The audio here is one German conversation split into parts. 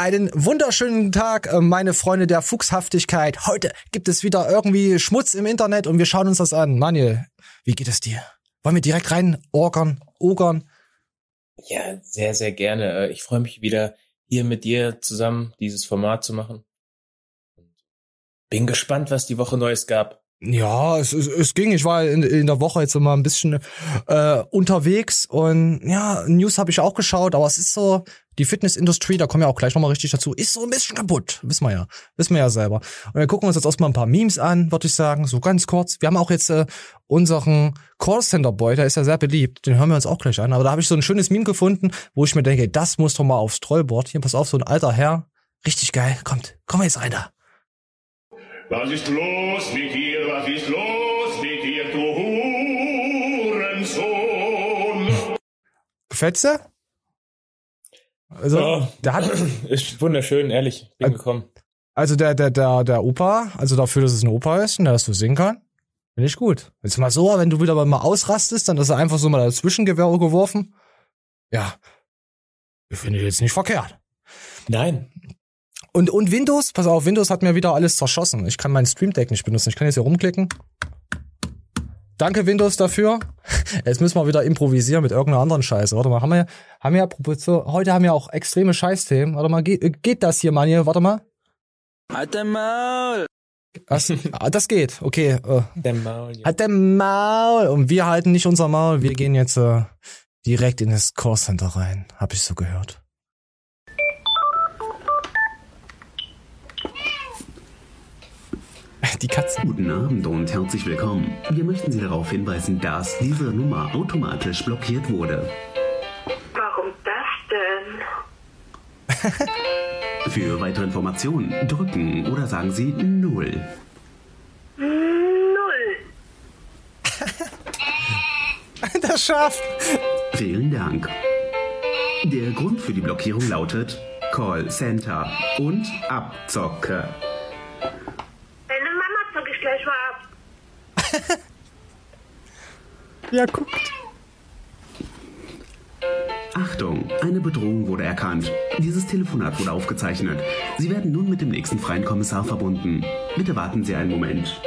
Einen wunderschönen Tag, äh, meine Freunde der Fuchshaftigkeit. Heute gibt es wieder irgendwie Schmutz im Internet und wir schauen uns das an. Manuel, wie geht es dir? Wollen wir direkt rein orgern, ogern? Ja, sehr, sehr gerne. Äh, ich freue mich wieder, hier mit dir zusammen dieses Format zu machen. Bin gespannt, was die Woche Neues gab. Ja, es, es, es ging. Ich war in, in der Woche jetzt immer ein bisschen äh, unterwegs und ja, News habe ich auch geschaut, aber es ist so, die Fitnessindustrie, da kommen wir auch gleich nochmal richtig dazu, ist so ein bisschen kaputt. Wissen wir ja. Wissen wir ja selber. Und dann gucken wir uns jetzt erstmal ein paar Memes an, würde ich sagen, so ganz kurz. Wir haben auch jetzt äh, unseren Callcenter-Boy, der ist ja sehr beliebt, den hören wir uns auch gleich an. Aber da habe ich so ein schönes Meme gefunden, wo ich mir denke, das muss doch mal aufs Trollboard. Hier, pass auf, so ein alter Herr. Richtig geil. Kommt, komm jetzt rein da. Was ist los mit dir, was ist los mit dir, du Hurensohn? Gefällt's dir? Also, Ja. der hat, Ist wunderschön, ehrlich. Bin Äh, gekommen. also der, der, der, der Opa, also dafür, dass es ein Opa ist und der das so singen kann, finde ich gut. Jetzt mal so, wenn du wieder mal ausrastest, dann ist er einfach so mal dazwischen geworfen. Ja. Ich finde jetzt nicht verkehrt. Nein. Und, und Windows, pass auf, Windows hat mir wieder alles zerschossen. Ich kann mein Stream Deck nicht benutzen. Ich kann jetzt hier rumklicken. Danke Windows dafür. Jetzt müssen wir wieder improvisieren mit irgendeiner anderen Scheiße. Warte mal, haben wir, haben wir, so, heute haben wir auch extreme Scheißthemen. Warte mal, geht, geht das hier, Mann, hier? Warte mal. Halt dein Maul! Was? ah, das geht, okay. Äh, Der Maul. ja. Halt der Maul. Und wir halten nicht unser Maul. Wir gehen jetzt äh, direkt in das Callcenter rein. Hab ich so gehört. Die Katzen. Guten Abend und herzlich willkommen. Wir möchten Sie darauf hinweisen, dass diese Nummer automatisch blockiert wurde. Warum das denn? Für weitere Informationen drücken oder sagen Sie Null. Null. Das schafft. Vielen Dank. Der Grund für die Blockierung lautet Call Center und Abzocke. Deine Mama zock ich gleich mal ab. Ja, guckt. Achtung, eine Bedrohung wurde erkannt. Dieses Telefonat wurde aufgezeichnet. Sie werden nun mit dem nächsten freien Kommissar verbunden. Bitte warten Sie einen Moment.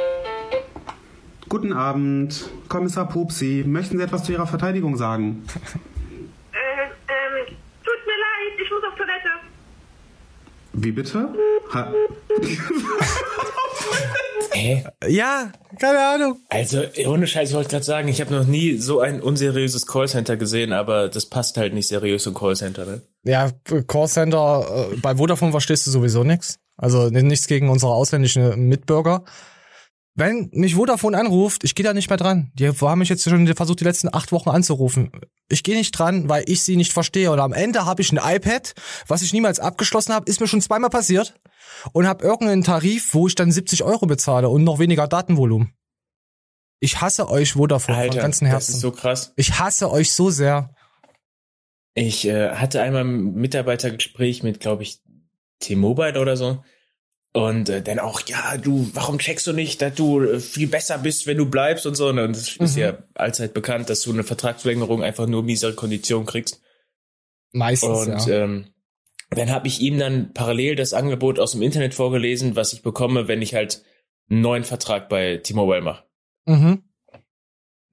Guten Abend, Kommissar Pupsi. Möchten Sie etwas zu Ihrer Verteidigung sagen? Äh, ähm, tut mir leid, ich muss auf Toilette. Wie bitte? Ha Hä? Ja, keine Ahnung. Also, ohne Scheiß, ich wollte gerade sagen, ich habe noch nie so ein unseriöses Callcenter gesehen, aber das passt halt nicht seriös zum Callcenter, ne? Ja, Callcenter, äh, bei Vodafone verstehst du sowieso nichts. Also nichts gegen unsere ausländischen Mitbürger. Wenn mich Vodafone anruft, ich gehe da nicht mehr dran. Die haben mich jetzt schon versucht, die letzten acht Wochen anzurufen. Ich gehe nicht dran, weil ich sie nicht verstehe. Und am Ende habe ich ein iPad, was ich niemals abgeschlossen habe, ist mir schon zweimal passiert. Und habe irgendeinen Tarif, wo ich dann 70 Euro bezahle und noch weniger Datenvolumen. Ich hasse euch Vodafone von Alter, ganzem das ist Herzen. so krass. ich hasse euch so sehr. Ich äh, hatte einmal ein Mitarbeitergespräch mit, glaube ich, T-Mobile oder so. Und äh, dann auch, ja, du, warum checkst du nicht, dass du äh, viel besser bist, wenn du bleibst und so. Und das ist Mhm. ja allzeit bekannt, dass du eine Vertragsverlängerung einfach nur miesere Konditionen kriegst. Meistens, Und ja. ähm, dann habe ich ihm dann parallel das Angebot aus dem Internet vorgelesen, was ich bekomme, wenn ich halt einen neuen Vertrag bei T-Mobile mache. Mhm.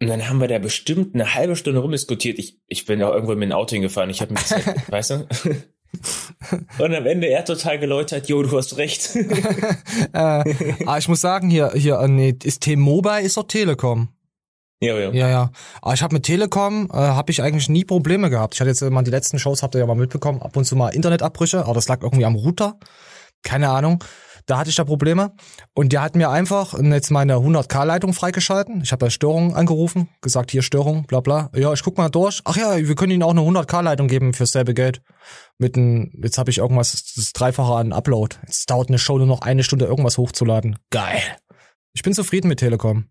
Und dann haben wir da bestimmt eine halbe Stunde rumdiskutiert. Ich, ich bin auch irgendwo mit dem Auto hingefahren. Ich habe halt- weißt du? Und am Ende er total geläutert, jo, du hast recht. äh, ah, ich muss sagen, hier, hier, äh, nee, ist T-Mobile, ist doch Telekom. Ja, ja. Ja, ja. Aber ich habe mit Telekom, äh, habe ich eigentlich nie Probleme gehabt. Ich hatte jetzt immer die letzten Shows, habt ihr ja mal mitbekommen, ab und zu mal Internetabbrüche, aber das lag irgendwie am Router. Keine Ahnung. Da hatte ich da Probleme. Und der hat mir einfach jetzt meine 100k-Leitung freigeschalten. Ich habe bei Störung angerufen, gesagt, hier Störung, bla bla. Ja, ich guck mal durch. Ach ja, wir können Ihnen auch eine 100k-Leitung geben für selbe Geld. Mit ein, jetzt habe ich irgendwas, das Dreifache an Upload. Jetzt dauert eine Show nur noch eine Stunde, irgendwas hochzuladen. Geil. Ich bin zufrieden mit Telekom.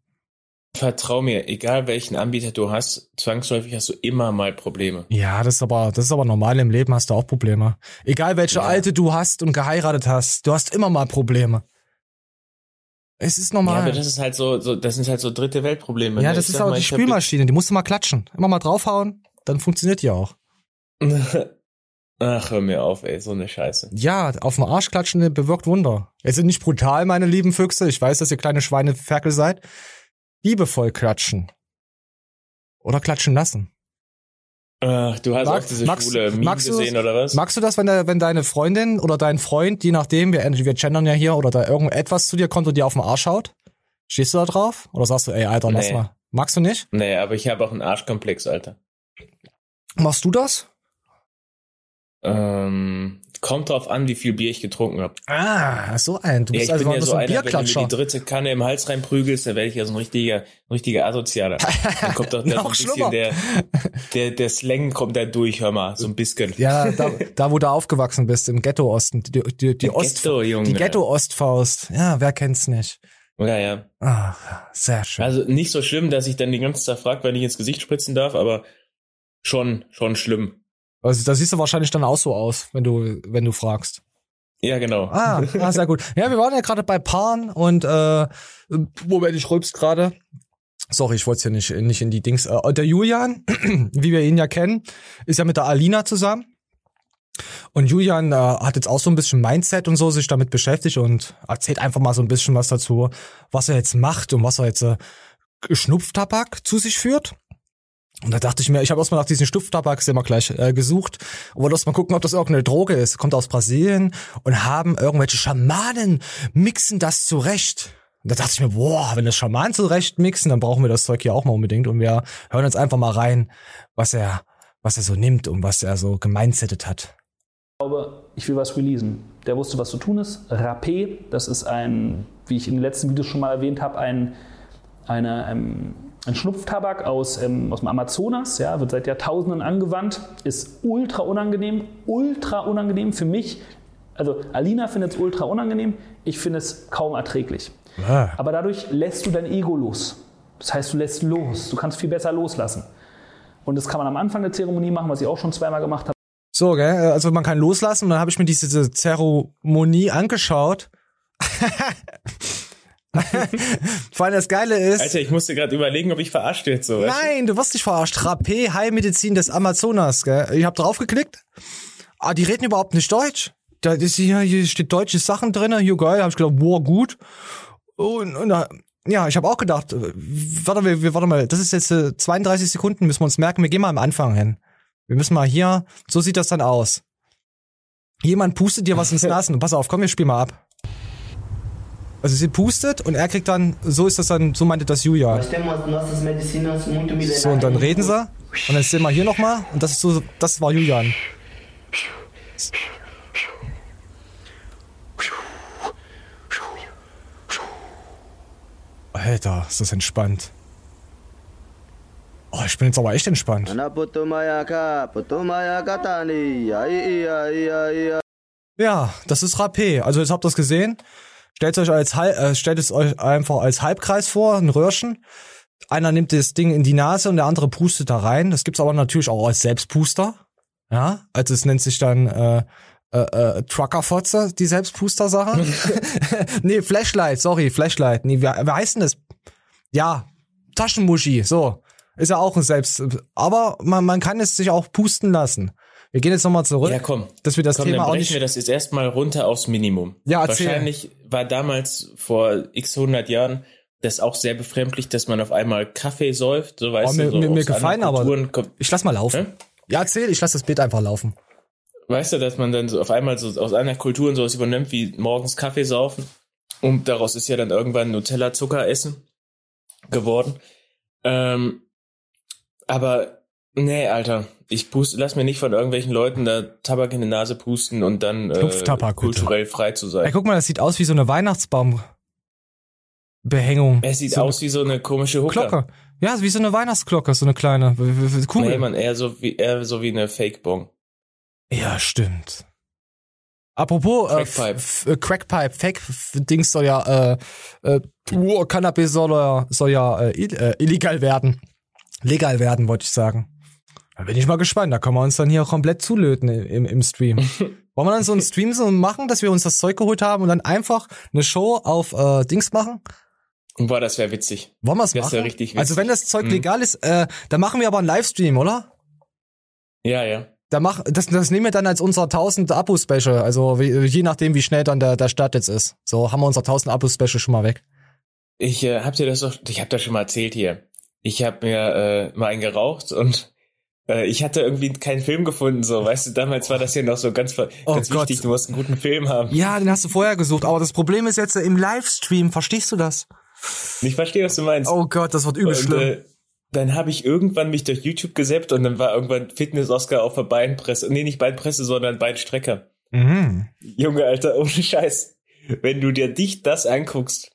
Vertrau mir, egal welchen Anbieter du hast, zwangsläufig hast du immer mal Probleme. Ja, das ist aber, das ist aber normal im Leben, hast du auch Probleme. Egal welche Ja. alte du hast und geheiratet hast, du hast immer mal Probleme. Es ist Ja, normal. aber das ist halt so, so das sind halt so dritte Weltprobleme. Ja, ne? das Ich ist auch mal, die Spülmaschine, die musst du mal klatschen. Immer mal draufhauen, dann funktioniert die auch. Ach, hör mir auf, ey, so eine Scheiße. Ja, auf dem Arsch klatschen bewirkt Wunder. Jetzt sind nicht brutal, meine lieben Füchse. Ich weiß, dass ihr kleine Schweineferkel seid. Liebevoll klatschen. Oder klatschen lassen. Ach, du hast Mag- auch diese magst- schwule Meme magst du gesehen, das? oder was? Magst du das, wenn, der, wenn deine Freundin oder dein Freund, je nachdem, wir, wir gendern ja hier, oder da irgendetwas zu dir kommt und dir auf den Arsch haut? Stehst du da drauf? Oder sagst du, ey, Alter, lass Nee. mal. Magst du nicht? Nee, aber ich habe auch einen Arschkomplex, Alter. Machst du das? Ähm, kommt drauf an, wie viel Bier ich getrunken habe. Ah, so ein. Du Ja, bist ich also bin ja so ein einer, wenn du mir Bierklatscher. die dritte Kanne im Hals reinprügelst, dann werde ich ja so ein richtiger, ein richtiger Asozialer. Dann kommt doch da ein bisschen der, der, der Slang kommt da durch, hör mal, so ein bisschen. Ja, da, da wo du aufgewachsen bist, im Ghetto-Osten. Die, die, die, Ost, Ghetto, Junge. die Ghetto-Ostfaust. Ja, wer kennt's nicht? Ja, ja. Ah, sehr schön. Also nicht so schlimm, dass ich dann die ganze Zeit frag, wenn ich ins Gesicht spritzen darf, aber schon, schon schlimm. Also da siehst du wahrscheinlich dann auch so aus, wenn du, wenn du fragst. Ja, genau. Ah, ah sehr gut. Ja, wir waren ja gerade bei Paaren und äh, Moment, ich rülps gerade. Sorry, ich wollte es hier nicht, nicht in die Dings. Äh, der Julian, wie wir ihn ja kennen, ist ja mit der Alina zusammen. Und Julian äh, hat jetzt auch so ein bisschen Mindset und so sich damit beschäftigt und erzählt einfach mal so ein bisschen was dazu, was er jetzt macht und was er jetzt äh, Schnupftabak zu sich führt. Und da dachte ich mir, ich habe erstmal nach diesen Schnupftabak immer gleich äh, gesucht und wollte erst mal gucken, ob das irgendeine Droge ist. Kommt aus Brasilien und haben irgendwelche Schamanen mixen das zurecht. Und da dachte ich mir, boah, wenn das Schamanen zurecht mixen, dann brauchen wir das Zeug hier auch mal unbedingt. Und wir hören uns einfach mal rein, was er, was er so nimmt und was er so gemeinsettet hat. glaube, ich will was releasen. Der wusste, was zu tun ist. Rapé, das ist ein, wie ich in den letzten Videos schon mal erwähnt habe, ein, eine, ähm, ein Schnupftabak aus, ähm, aus dem Amazonas. Ja, wird seit Jahrtausenden angewandt. Ist ultra unangenehm. Ultra unangenehm für mich. Also Alina findet es ultra unangenehm. Ich finde es kaum erträglich. Aber dadurch lässt du dein Ego los. Das heißt, du lässt los. Du kannst viel besser loslassen. Und das kann man am Anfang der Zeremonie machen, was ich auch schon zweimal gemacht habe. So, gell? Also man kann loslassen und dann habe ich mir diese Zeremonie angeschaut. Vor allem das Geile ist. Alter, ich musste gerade überlegen, ob ich verarscht werde, so. Nein, du wirst nicht verarscht. Rapé, Heilmedizin des Amazonas, gell? Ich hab draufgeklickt. Ah, die reden überhaupt nicht Deutsch. Da ist hier, hier steht deutsche Sachen drin. Hier geil. Hab ich gedacht, boah, gut. Und, und da- ja, ich habe auch gedacht, äh, warte mal, wir- warte mal, das ist jetzt äh, 32 Sekunden, müssen wir uns merken. Wir gehen mal am Anfang hin. Wir müssen mal hier, so sieht das dann aus. Jemand pustet dir was ins Nasen. Pass auf, komm, wir spielen mal ab. Also sie pustet und er kriegt dann, so ist das dann, so meinte das Julia. So, und dann reden sie. Und dann sehen wir hier nochmal. Und das ist so, das war Julian. Alter, ist das entspannt. Oh, ich bin jetzt aber echt entspannt. Ja, das ist Rapé. Also jetzt habt ihr es gesehen. Stellt euch als äh, stellt es euch einfach als Halbkreis vor, ein Röhrchen. Einer nimmt das Ding in die Nase und der andere pustet da rein. Das gibt's aber natürlich auch als Selbstpuster. Ja, also es nennt sich dann äh, äh, äh, Truckerfotze, die Selbstpuster-Sache. nee, Flashlight, sorry, Flashlight. Nee, wie, wie heißt denn das? Ja, Taschenmuschi, so. Ist ja auch ein Selbst. Aber man, man kann es sich auch pusten lassen. Wir gehen jetzt nochmal zurück, Ja, komm. dass wir das Komm, Thema dann auch nicht wir das jetzt erstmal runter aufs Minimum. Ja, erzähl. Wahrscheinlich war damals vor x hundert Jahren das auch sehr befremdlich, dass man auf einmal Kaffee säuft. So weißt Oh, mir- du, so mir- mir gefallen aber- Ich lass mal laufen. Hä? Ja, erzähl, ich lass das Bild einfach laufen. Weißt du, dass man dann so auf einmal so aus einer Kultur sowas übernimmt, wie morgens Kaffee saufen. Und daraus ist ja dann irgendwann Nutella-Zucker essen geworden. Ähm, aber, nee, Alter, ich pust, lass mir nicht von irgendwelchen Leuten da Tabak in die Nase pusten und dann äh, kulturell frei zu sein. Ey, guck mal, das sieht aus wie so eine Weihnachtsbaumbehängung. Es sieht so aus wie so eine komische Hooker. Glocke. Ja, wie so eine Weihnachtsglocke, so eine kleine Kugel. Nee, man, eher so wie, eher so wie eine Fake-Bong. Ja, stimmt. Apropos äh, Crackpipe. f- Crackpipe, Fake-Dings soll ja, äh, äh, uh, Cannabis soll ja, soll ja äh, äh, illegal werden. Legal werden, wollte ich sagen. Da bin ich mal gespannt. Da können wir uns dann hier komplett zulöten im, im Stream. Wollen wir dann so einen Stream so machen, dass wir uns das Zeug geholt haben und dann einfach eine Show auf äh, Dings machen? Boah, das wäre witzig. Wollen wir es Das machen? wär richtig witzig. also wenn das Zeug Mhm. legal ist, äh, dann machen wir aber einen Livestream, oder? Ja, ja. Da mach, das, das nehmen wir dann als unser 1000 Abo-Special. Also wie, je nachdem, wie schnell dann der, der Start jetzt ist. So haben wir unser 1000 Abo-Special schon mal weg. Ich äh, hab dir das doch, ich hab das schon mal erzählt hier. Ich hab mir äh, mal einen geraucht und äh, ich hatte irgendwie keinen Film gefunden, so, weißt du, damals war das ja noch so ganz, ganz Oh Gott. wichtig, du musst einen guten Film haben. Ja, den hast du vorher gesucht. Aber das Problem ist jetzt äh, im Livestream. Verstehst du das? Ich verstehe, was du meinst. Oh Gott, das wird übel und, schlimm. äh, dann habe ich irgendwann mich durch YouTube gesäppt und dann war irgendwann Fitness-Oscar auf der Beinpresse. Nee, nicht Beinpresse, sondern Beinstrecker. Mhm. Junge, Alter, ohne Scheiß. Wenn du dir dich das anguckst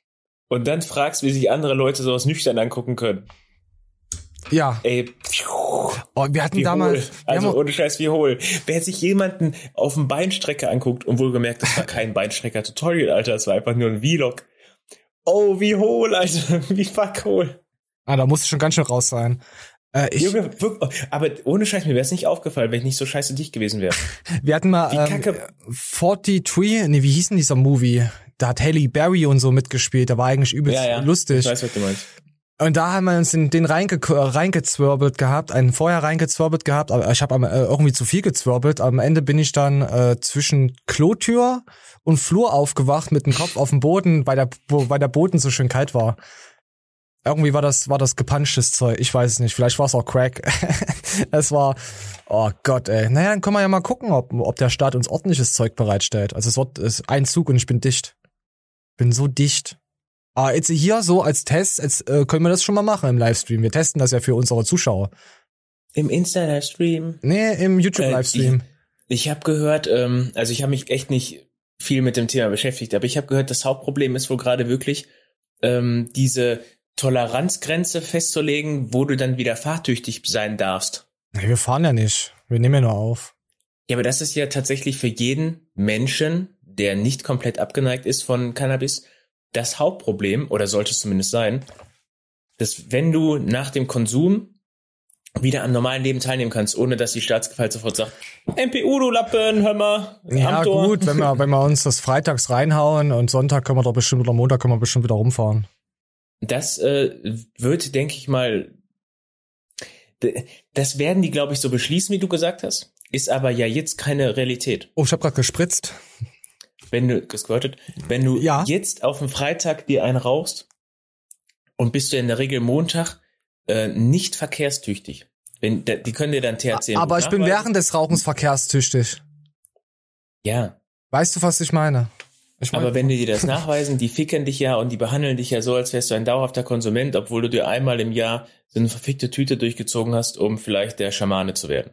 und dann fragst, wie sich andere Leute sowas nüchtern angucken können. Ja. Ey, Oh, wir hatten wie damals. hohl. Also haben- ohne Scheiß, wie hohl. Wer sich jemanden auf dem Beinstrecker anguckt und wohlgemerkt, das war kein Beinstrecker-Tutorial, Alter, das war einfach nur ein Vlog. Oh, wie hohl, Alter. Wie fuck hohl. ah, da musste schon ganz schön raus sein. Äh, ich, Junge, aber ohne Scheiß, mir wäre es nicht aufgefallen, wenn ich nicht so scheiße dicht gewesen wäre. wir hatten mal Wie ähm, kacke- 43, nee, wie hieß denn dieser Movie? Da hat Halle Berry und so mitgespielt. Der war eigentlich übelst lustig. Ich weiß, was du meinst. Und da haben wir uns in den reinge reingezwirbelt gehabt, einen vorher reingezwirbelt gehabt, aber ich habe äh, irgendwie zu viel gezwirbelt. Am Ende bin ich dann äh, zwischen Klotür und Flur aufgewacht mit dem Kopf auf dem Boden, weil der, weil der Boden so schön kalt war. Irgendwie war das, war das gepanschtes Zeug. Ich weiß es nicht. Vielleicht war es auch Crack. es war, oh Gott, ey. Naja, dann können wir ja mal gucken, ob, ob der Staat uns ordentliches Zeug bereitstellt. Also es wird, es ist ein Zug und ich bin dicht. Bin so dicht. Ah, jetzt hier so als Test, jetzt äh, können wir das schon mal machen im Livestream. Wir testen das ja für unsere Zuschauer. Im Insta-Livestream. Nee, im YouTube-Livestream. Ich habe gehört, ähm, also ich habe mich echt nicht viel mit dem Thema beschäftigt, aber ich habe gehört, das Hauptproblem ist wohl gerade wirklich ähm, diese Toleranzgrenze festzulegen, wo du dann wieder fahrtüchtig sein darfst. nee, wir fahren ja nicht. Wir nehmen ja nur auf. Ja, aber das ist ja tatsächlich für jeden Menschen, der nicht komplett abgeneigt ist von Cannabis, das Hauptproblem, oder sollte es zumindest sein, dass wenn du nach dem Konsum wieder am normalen Leben teilnehmen kannst, ohne dass die Staatsgewalt sofort sagt, MPU, du Lappen, hör mal, Ja, am Tor. gut, wenn wir, wenn wir uns das freitags reinhauen und Sonntag können wir doch bestimmt oder Montag können wir bestimmt wieder rumfahren. Das äh, wird, denke ich mal, das werden die, glaube ich, so beschließen, wie du gesagt hast, ist aber ja jetzt keine Realität. Oh, ich habe gerade gespritzt. Wenn du gesquirtet, wenn du Ja. jetzt auf dem Freitag dir einen rauchst und bist du in der Regel Montag äh, nicht verkehrstüchtig. Wenn, die können dir dann THC Aber ich bin während des Rauchens verkehrstüchtig. Ja, Weißt du, was ich meine? Ich meine, aber wenn die dir das nachweisen, die ficken dich ja und die behandeln dich ja so, als wärst du ein dauerhafter Konsument, obwohl du dir einmal im Jahr so eine verfickte Tüte durchgezogen hast, um vielleicht der Schamane zu werden.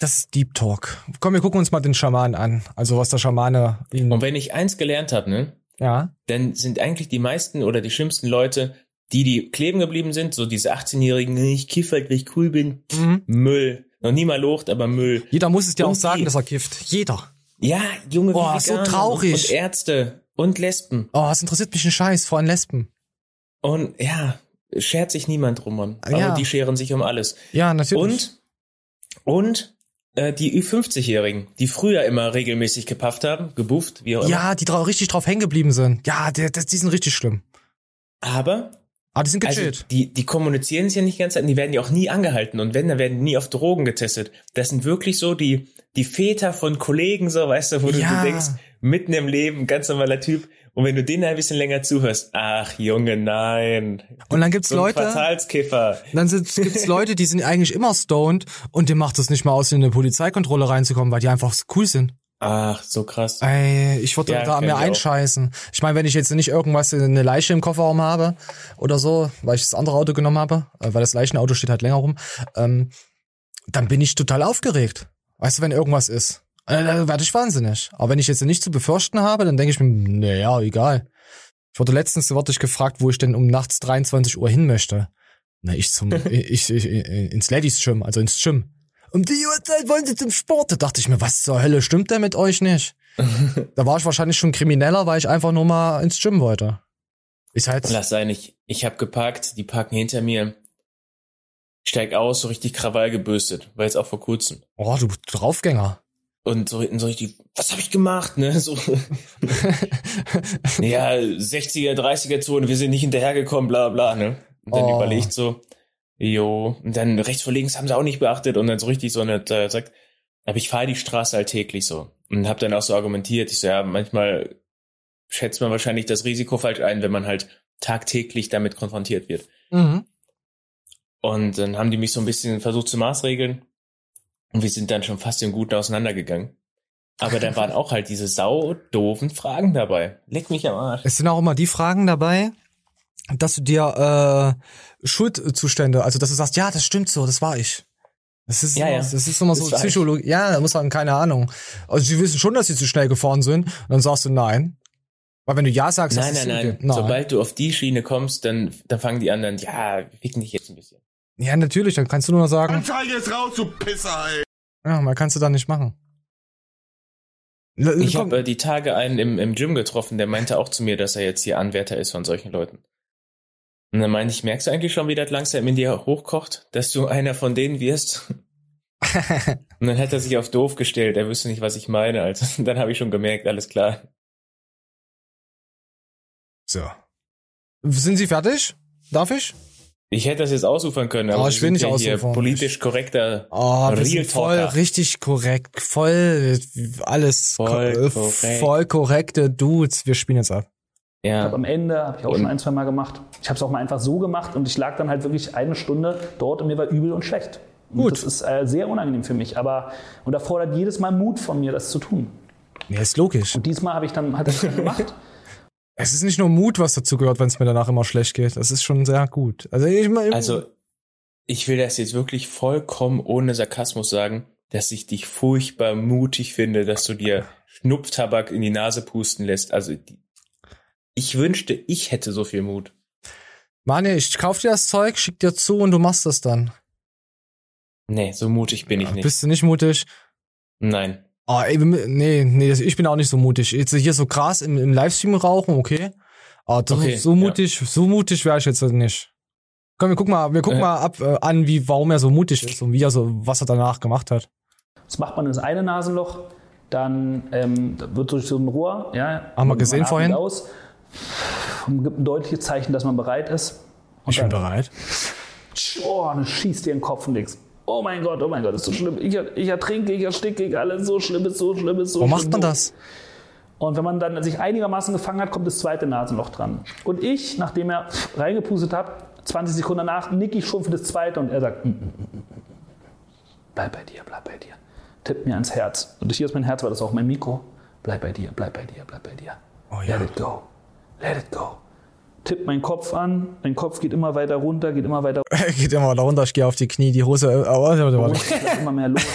Das ist Deep Talk. Komm, wir gucken uns mal den Schaman an. Also was der Schamane ihn. Und wenn ich eins gelernt habe, ne, Ja. dann sind eigentlich die meisten oder die schlimmsten Leute, die, die kleben geblieben sind, so diese 18-Jährigen, ich kiffe halt, weil ich cool bin, Mhm. Müll. Noch nie mal locht, aber Müll. Jeder muss es dir Und auch sagen, dass er kifft. Jeder. Ja, Junge, Boah, so traurig. Und Ärzte und Lesben. Oh, es interessiert mich ein Scheiß, vor allem Lesben. Und ja, schert sich niemand drum, Mann. Aber Ja. die scheren sich um alles. Ja, natürlich. Und, und äh, die Ü50-Jährigen, die früher immer regelmäßig gepafft haben, gebufft, wie auch immer. Ja, die drau richtig drauf hängen geblieben sind. Ja, die, die, sind richtig schlimm. Aber Aber die sind Also gechillt. die, die kommunizieren es ja nicht die ganze Zeit, und die werden ja auch nie angehalten und wenn, dann werden die nie auf Drogen getestet. Das sind wirklich so die, die Väter von Kollegen, so, weißt du, wo du, Ja. du denkst, mitten im Leben, ganz normaler Typ. Und wenn du denen ein bisschen länger zuhörst, ach Junge, nein. Und dann gibt's So Leute, Quartalskiffer. dann sind, gibt's Leute, die sind eigentlich immer stoned und dem macht es nicht mal aus, in eine Polizeikontrolle reinzukommen, weil die einfach so cool sind. Ach, so krass. Ey, ich würde Ja, da mir ich auch. einscheißen. Ich meine, wenn ich jetzt nicht irgendwas eine Leiche im Kofferraum habe oder so, weil ich das andere Auto genommen habe, äh, weil das Leichenauto steht halt länger rum, ähm, dann bin ich total aufgeregt. Weißt du, wenn irgendwas ist. Äh, dann werde ich wahnsinnig. Aber wenn ich jetzt nicht zu befürchten habe, dann denke ich mir, naja, egal. Ich wurde letztens wurde ich gefragt, wo ich denn um nachts 23 Uhr hin möchte. Na, ich zum, ich, ich, ins Ladies Gym, also ins Gym. Um die Uhrzeit wollen sie zum Sport. Da dachte ich mir, was zur Hölle stimmt denn mit euch nicht? da war ich wahrscheinlich schon krimineller, weil ich einfach nur mal ins Gym wollte. Ist halt, Lass sein, ich, ich hab geparkt, die parken hinter mir. Steig aus, so richtig Krawall gebürstet, war jetzt auch vor kurzem. oh, du Draufgänger. Und so, so richtig, was habe ich gemacht, ne? So, ja, 60er, 30er Zone, wir sind nicht hinterhergekommen, bla bla, ne? Und dann Oh. überlegt so, Jo. Und dann rechts vor links haben sie auch nicht beachtet und dann so richtig so eine, äh, sagt, aber ich fahre die Straße alltäglich so. Und habe dann auch so argumentiert, ich so, ja, manchmal schätzt man wahrscheinlich das Risiko falsch ein, wenn man halt tagtäglich damit konfrontiert wird. Mhm. Und dann haben die mich so ein bisschen versucht zu maßregeln. Und wir sind dann schon fast im Guten auseinandergegangen. Aber da waren auch halt diese sau doofen Fragen dabei. Leck mich am Arsch. Es sind auch immer die Fragen dabei, dass du dir äh, Schuldzustände, also dass du sagst, ja, das stimmt so, das war ich. Das ist, Ja, immer, ja. das ist immer so Das ich. Psychologie. Ja, da muss man keine Ahnung. Also sie wissen schon, dass sie zu schnell gefahren sind. Und dann sagst du nein. Weil wenn du ja sagst, Nein, nein, ist nein, Sobald du auf die Schiene kommst, dann, dann fangen die anderen, ja, wir ficken dich jetzt ein bisschen. Ja, natürlich, dann kannst du nur sagen, Anzeige ist raus, du Pisser, ey. ja, man kannst du dann nicht machen. L- Ich habe äh, die Tage einen im, im Gym getroffen, der meinte auch zu mir, dass er jetzt hier Anwärter ist von solchen Leuten. Und dann meinte ich, merkst du eigentlich schon, wie das langsam in dir hochkocht, dass du einer von denen wirst? Und dann hat er sich auf doof gestellt, er wüsste nicht, was ich meine. Also dann habe ich schon gemerkt, alles klar. so. Sind Sie fertig? Darf ich? Ich hätte das jetzt ausufern können, aber Oh, ich will sind nicht hier politisch korrekter Oh, wir Real voll richtig korrekt, voll alles Voll ko- äh, korrekt. voll korrekte Dudes. Wir spielen jetzt ab. Ich Ja. habe am Ende, habe ich auch schon ein, zwei Mal gemacht. Ich habe es auch mal einfach so gemacht und ich lag dann halt wirklich eine Stunde dort und mir war übel und schlecht. Und Gut. Das ist äh, sehr unangenehm für mich, aber und erfordert jedes Mal Mut von mir, das zu tun. Ja, ist logisch. Und diesmal habe ich dann hat das dann gemacht. Es ist nicht nur Mut, was dazu gehört, wenn es mir danach immer schlecht geht. Das ist schon sehr gut. Also ich mein, Also, ich will das jetzt wirklich vollkommen ohne Sarkasmus sagen, dass ich dich furchtbar mutig finde, dass du dir Schnupftabak in die Nase pusten lässt. Also, ich wünschte, ich hätte so viel Mut. Mani, ich kauf dir das Zeug, schick dir zu und du machst das dann. Nee, so mutig bin ich nicht. Bist du nicht mutig? Nein. Oh, ey, nee, nee, ich bin auch nicht so mutig. Jetzt hier so Gras im, im Livestream rauchen, okay. Aber das, Okay, so ja. mutig, so mutig wäre ich jetzt nicht. Komm, wir gucken mal, wir gucken Äh. mal ab äh, an, wie, warum er so mutig ist und wie er so, was er danach gemacht hat. Das macht man ins eine Nasenloch, dann ähm, wird durch so ein Rohr, ja, Haben wir gesehen vorhin. Aus, und gibt ein deutliches Zeichen, dass man bereit ist. Und Ich bin bereit. Oh, dann schießt dir in den Kopf und denkst, oh mein Gott, oh mein Gott, ist so schlimm. Ich, ich ertrinke, ich ersticke, ich alles so schlimm, ist so schlimm, ist so Warum schlimm. macht man das? Und wenn man dann sich einigermaßen gefangen hat, kommt das zweite Nasenloch dran. Und ich, nachdem er reingepustet hat, 20 Sekunden danach, nick ich schon für das zweite und er sagt, "Mm, mm, mm, bleib bei dir, bleib bei dir. Tippt mir ans Herz. Und hier ist mein Herz, war das auch mein Mikro. Bleib bei dir, bleib bei dir, bleib bei dir. Oh ja. Let it go, let it go. Tippt meinen Kopf an, mein Kopf geht immer weiter runter, geht immer weiter Geht immer da runter, ich gehe auf die Knie, die Hose, äh, oh, runter, warte. ich lass immer mehr mehr los.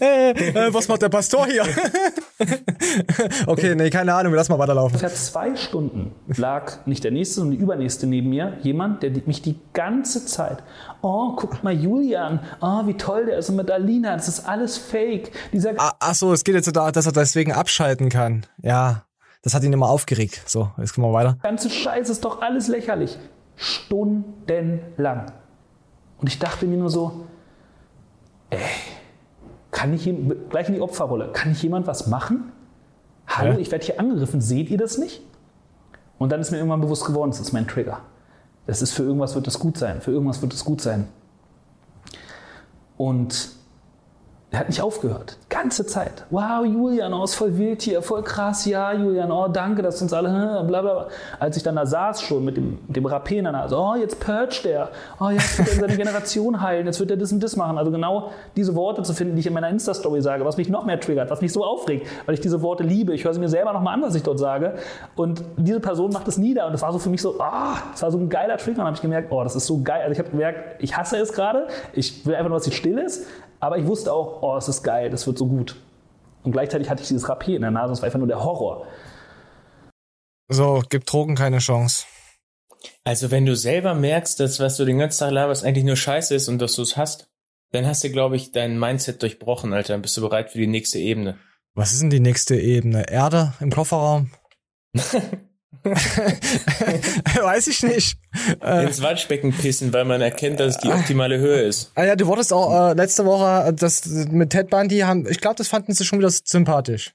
Äh, was macht der Pastor hier? okay, nee, keine Ahnung, lass mal weiterlaufen. Ungefähr zwei Stunden lag nicht der nächste, sondern die übernächste neben mir. Jemand, der mich die ganze Zeit, oh, guckt mal Julian, oh, wie toll der ist und mit Alina, das ist alles fake. Dieser Ah, ach so, es geht jetzt da, dass er deswegen abschalten kann. Ja, das hat ihn immer aufgeregt. So, jetzt kommen wir weiter. ganze Scheiß ist doch alles lächerlich. Stundenlang. Und ich dachte mir nur so, ey, kann ich jem- gleich in die Opferrolle, kann nicht jemand was machen? Hallo, Ja. ich werde hier angegriffen, seht ihr das nicht? Und dann ist mir irgendwann bewusst geworden, das ist mein Trigger. Das ist für irgendwas wird es gut sein, für irgendwas wird es gut sein. Und er hat nicht aufgehört. Ganze Zeit. Wow, Julian, oh, ist voll wild hier, voll krass. Ja, Julian, oh, danke, dass uns alle, hm, bla, bla, bla. Als ich dann da saß schon mit dem, dem Rapé in der Nase, oh, jetzt purgt der. Oh, jetzt wird er seine Generation heilen, jetzt wird er das und das machen. Also genau diese Worte zu finden, die ich in meiner Insta-Story sage, was mich noch mehr triggert, was mich so aufregt, weil ich diese Worte liebe. Ich höre sie mir selber nochmal an, was ich dort sage. Und diese Person macht es nieder. Und das war so für mich so, ah, das war so ein geiler Trigger. Und dann habe ich gemerkt, oh, das ist so geil. Also ich habe gemerkt, ich hasse es gerade. Ich will einfach nur, dass sie still ist. Aber ich wusste auch, oh, es ist geil, das wird so gut. Und gleichzeitig hatte ich dieses Rapé in der Nase, das war einfach nur der Horror. So, gibt Drogen keine Chance. Also, wenn du selber merkst, dass was du den ganzen Tag laberst eigentlich nur Scheiße ist und dass du es hast, dann hast du, glaube ich, dein Mindset durchbrochen, Alter. Dann bist du bereit für die nächste Ebene. Was ist denn die nächste Ebene? Erde im Kofferraum? Weiß ich nicht. Äh, Ins Waschbecken pissen, weil man erkennt, dass es die optimale Höhe ist. ah ja, du wurdest auch äh, letzte Woche, äh, das mit Ted Bundy haben, ich glaube, das fanden sie schon wieder sympathisch.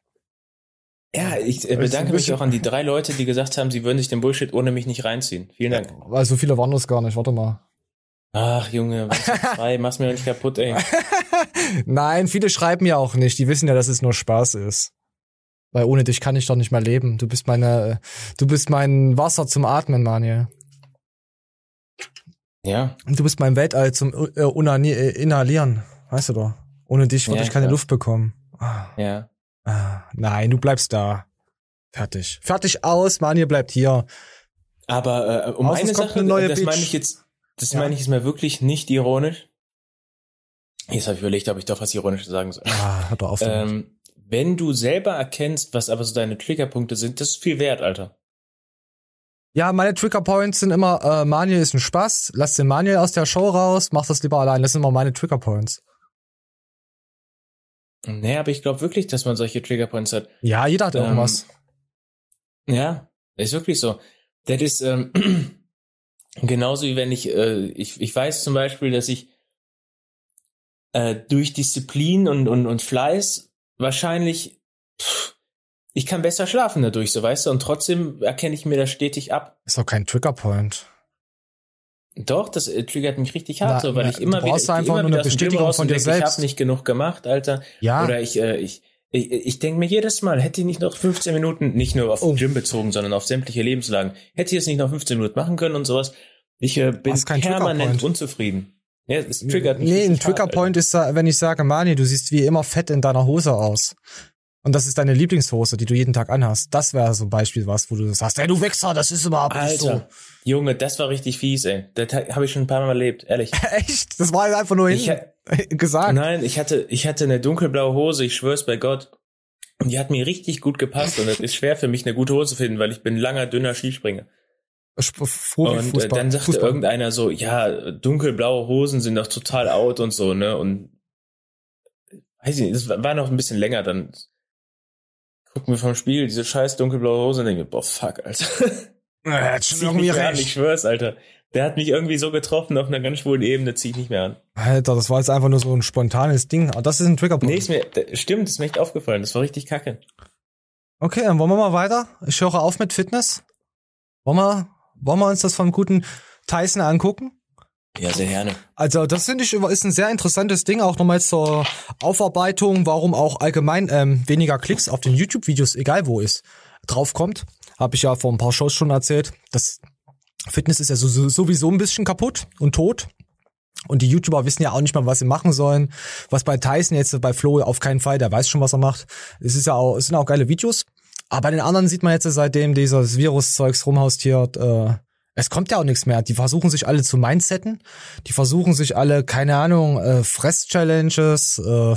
Ja, ich äh, bedanke mich auch an die drei Leute, die gesagt haben, sie würden sich den Bullshit ohne mich nicht reinziehen. Vielen Dank. Weil so viele waren das gar nicht. Warte mal. Ach, Junge, zwei, mach's mir nicht kaputt, ey. Nein, viele schreiben ja auch nicht. Die wissen ja, dass es nur Spaß ist. Weil ohne dich kann ich doch nicht mehr leben. Du bist meine, du bist mein Wasser zum Atmen, Manuel. Ja, Und du bist mein Weltall zum äh, äh, Inhalieren. Weißt du doch. Ohne dich würde Ja, ich keine klar. Luft bekommen. Ah, ja. ah, nein, du bleibst da. Fertig. Fertig aus, Manuel bleibt hier. Aber äh, um Außer eine Sache, eine neue das Bitch. meine ich jetzt, das Ja. meine ich jetzt mal wirklich nicht ironisch. Jetzt habe ich überlegt, ob ich doch was Ironisches sagen soll. Ah, hör doch auf. Ähm, wenn du selber erkennst, was aber so deine Triggerpunkte sind, das ist viel wert, Alter. Ja, meine Triggerpoints sind immer, äh, Manuel ist ein Spaß, lass den Manuel aus der Show raus, mach das lieber allein. Das sind immer meine Triggerpoints. Nee, aber ich glaube wirklich, dass man solche Triggerpoints hat. Ja, jeder hat Ähm, irgendwas. Ja, ist wirklich so. Das ist ähm, genauso wie wenn ich, äh, ich, ich weiß zum Beispiel, dass ich äh, durch Disziplin und, und, und Fleiß wahrscheinlich, pff, ich kann besser schlafen dadurch, so weißt du, und trotzdem erkenne ich mir das stetig ab. Ist doch kein Triggerpoint. Doch, das äh, triggert mich richtig hart, Na, so, weil ich immer du wieder, brauchst ich geh einfach immer nur wieder eine Bestätigung von dir denke, ich selbst. habe nicht genug gemacht, Alter. Ja. Oder ich, äh, ich, ich, ich denke mir jedes Mal, hätte ich nicht noch 15 Minuten, nicht nur auf Oh. den Gym bezogen, sondern auf sämtliche Lebenslagen, hätte ich es nicht noch 15 Minuten machen können und sowas. Ich äh, bin permanent unzufrieden. Ja, es triggert mich. Nee, ein Triggerpoint ist, wenn ich sage, Mani, du siehst wie immer fett in deiner Hose aus. Und das ist deine Lieblingshose, die du jeden Tag anhast. Das wäre so ein Beispiel was, wo du sagst, ey, du Wichser, das ist überhaupt Alter. nicht so. Alter, Junge, das war richtig fies, ey. Das habe ich schon ein paar Mal erlebt, ehrlich. Echt? Das war einfach nur Ich gesagt. Nein, ich hatte, ich hatte eine dunkelblaue Hose, ich schwör's bei Gott. Und die hat mir richtig gut gepasst und es ist schwer für mich, eine gute Hose zu finden, weil ich bin ein langer, dünner Skispringer. Wie Und äh, dann sagte Fußball. irgendeiner so, ja, dunkelblaue Hosen sind doch total out und so, ne? Und weiß ich nicht, das war noch ein bisschen länger, dann gucken wir vom Spiegel diese scheiß dunkelblaue Hose und denke, boah, fuck, Alter. Er hat schon irgendwie mehr an, ich recht. schwör's, Alter. Der hat mich irgendwie so getroffen auf einer ganz schwulen Ebene, zieh ich nicht mehr an. Alter, das war jetzt einfach nur so ein spontanes Ding. Aber das ist ein Triggerpoint. Nee, ist mir, stimmt, ist mir echt aufgefallen, das war richtig kacke. Okay, dann wollen wir mal weiter. Ich höre auf mit Fitness. Wollen wir, wollen wir uns das vom guten Tyson angucken? Ja, sehr gerne. Also das finde ich ist ein sehr interessantes Ding, auch nochmal zur Aufarbeitung, warum auch allgemein ähm, weniger Klicks auf den YouTube-Videos, egal wo ist, draufkommt. Habe ich ja vor ein paar Shows schon erzählt. Das Fitness ist ja so, so, sowieso ein bisschen kaputt und tot. Und die YouTuber wissen ja auch nicht mal, was sie machen sollen. Was bei Tyson jetzt bei Flo auf keinen Fall, der weiß schon, was er macht. Es ist ja auch, es sind auch geile Videos. Aber bei den anderen sieht man jetzt, seitdem dieses Virus-Zeugs rumhaustiert, äh, es kommt ja auch nichts mehr. Die versuchen sich alle zu mindsetten. Die versuchen sich alle, keine Ahnung, äh, Fress-Challenges, äh,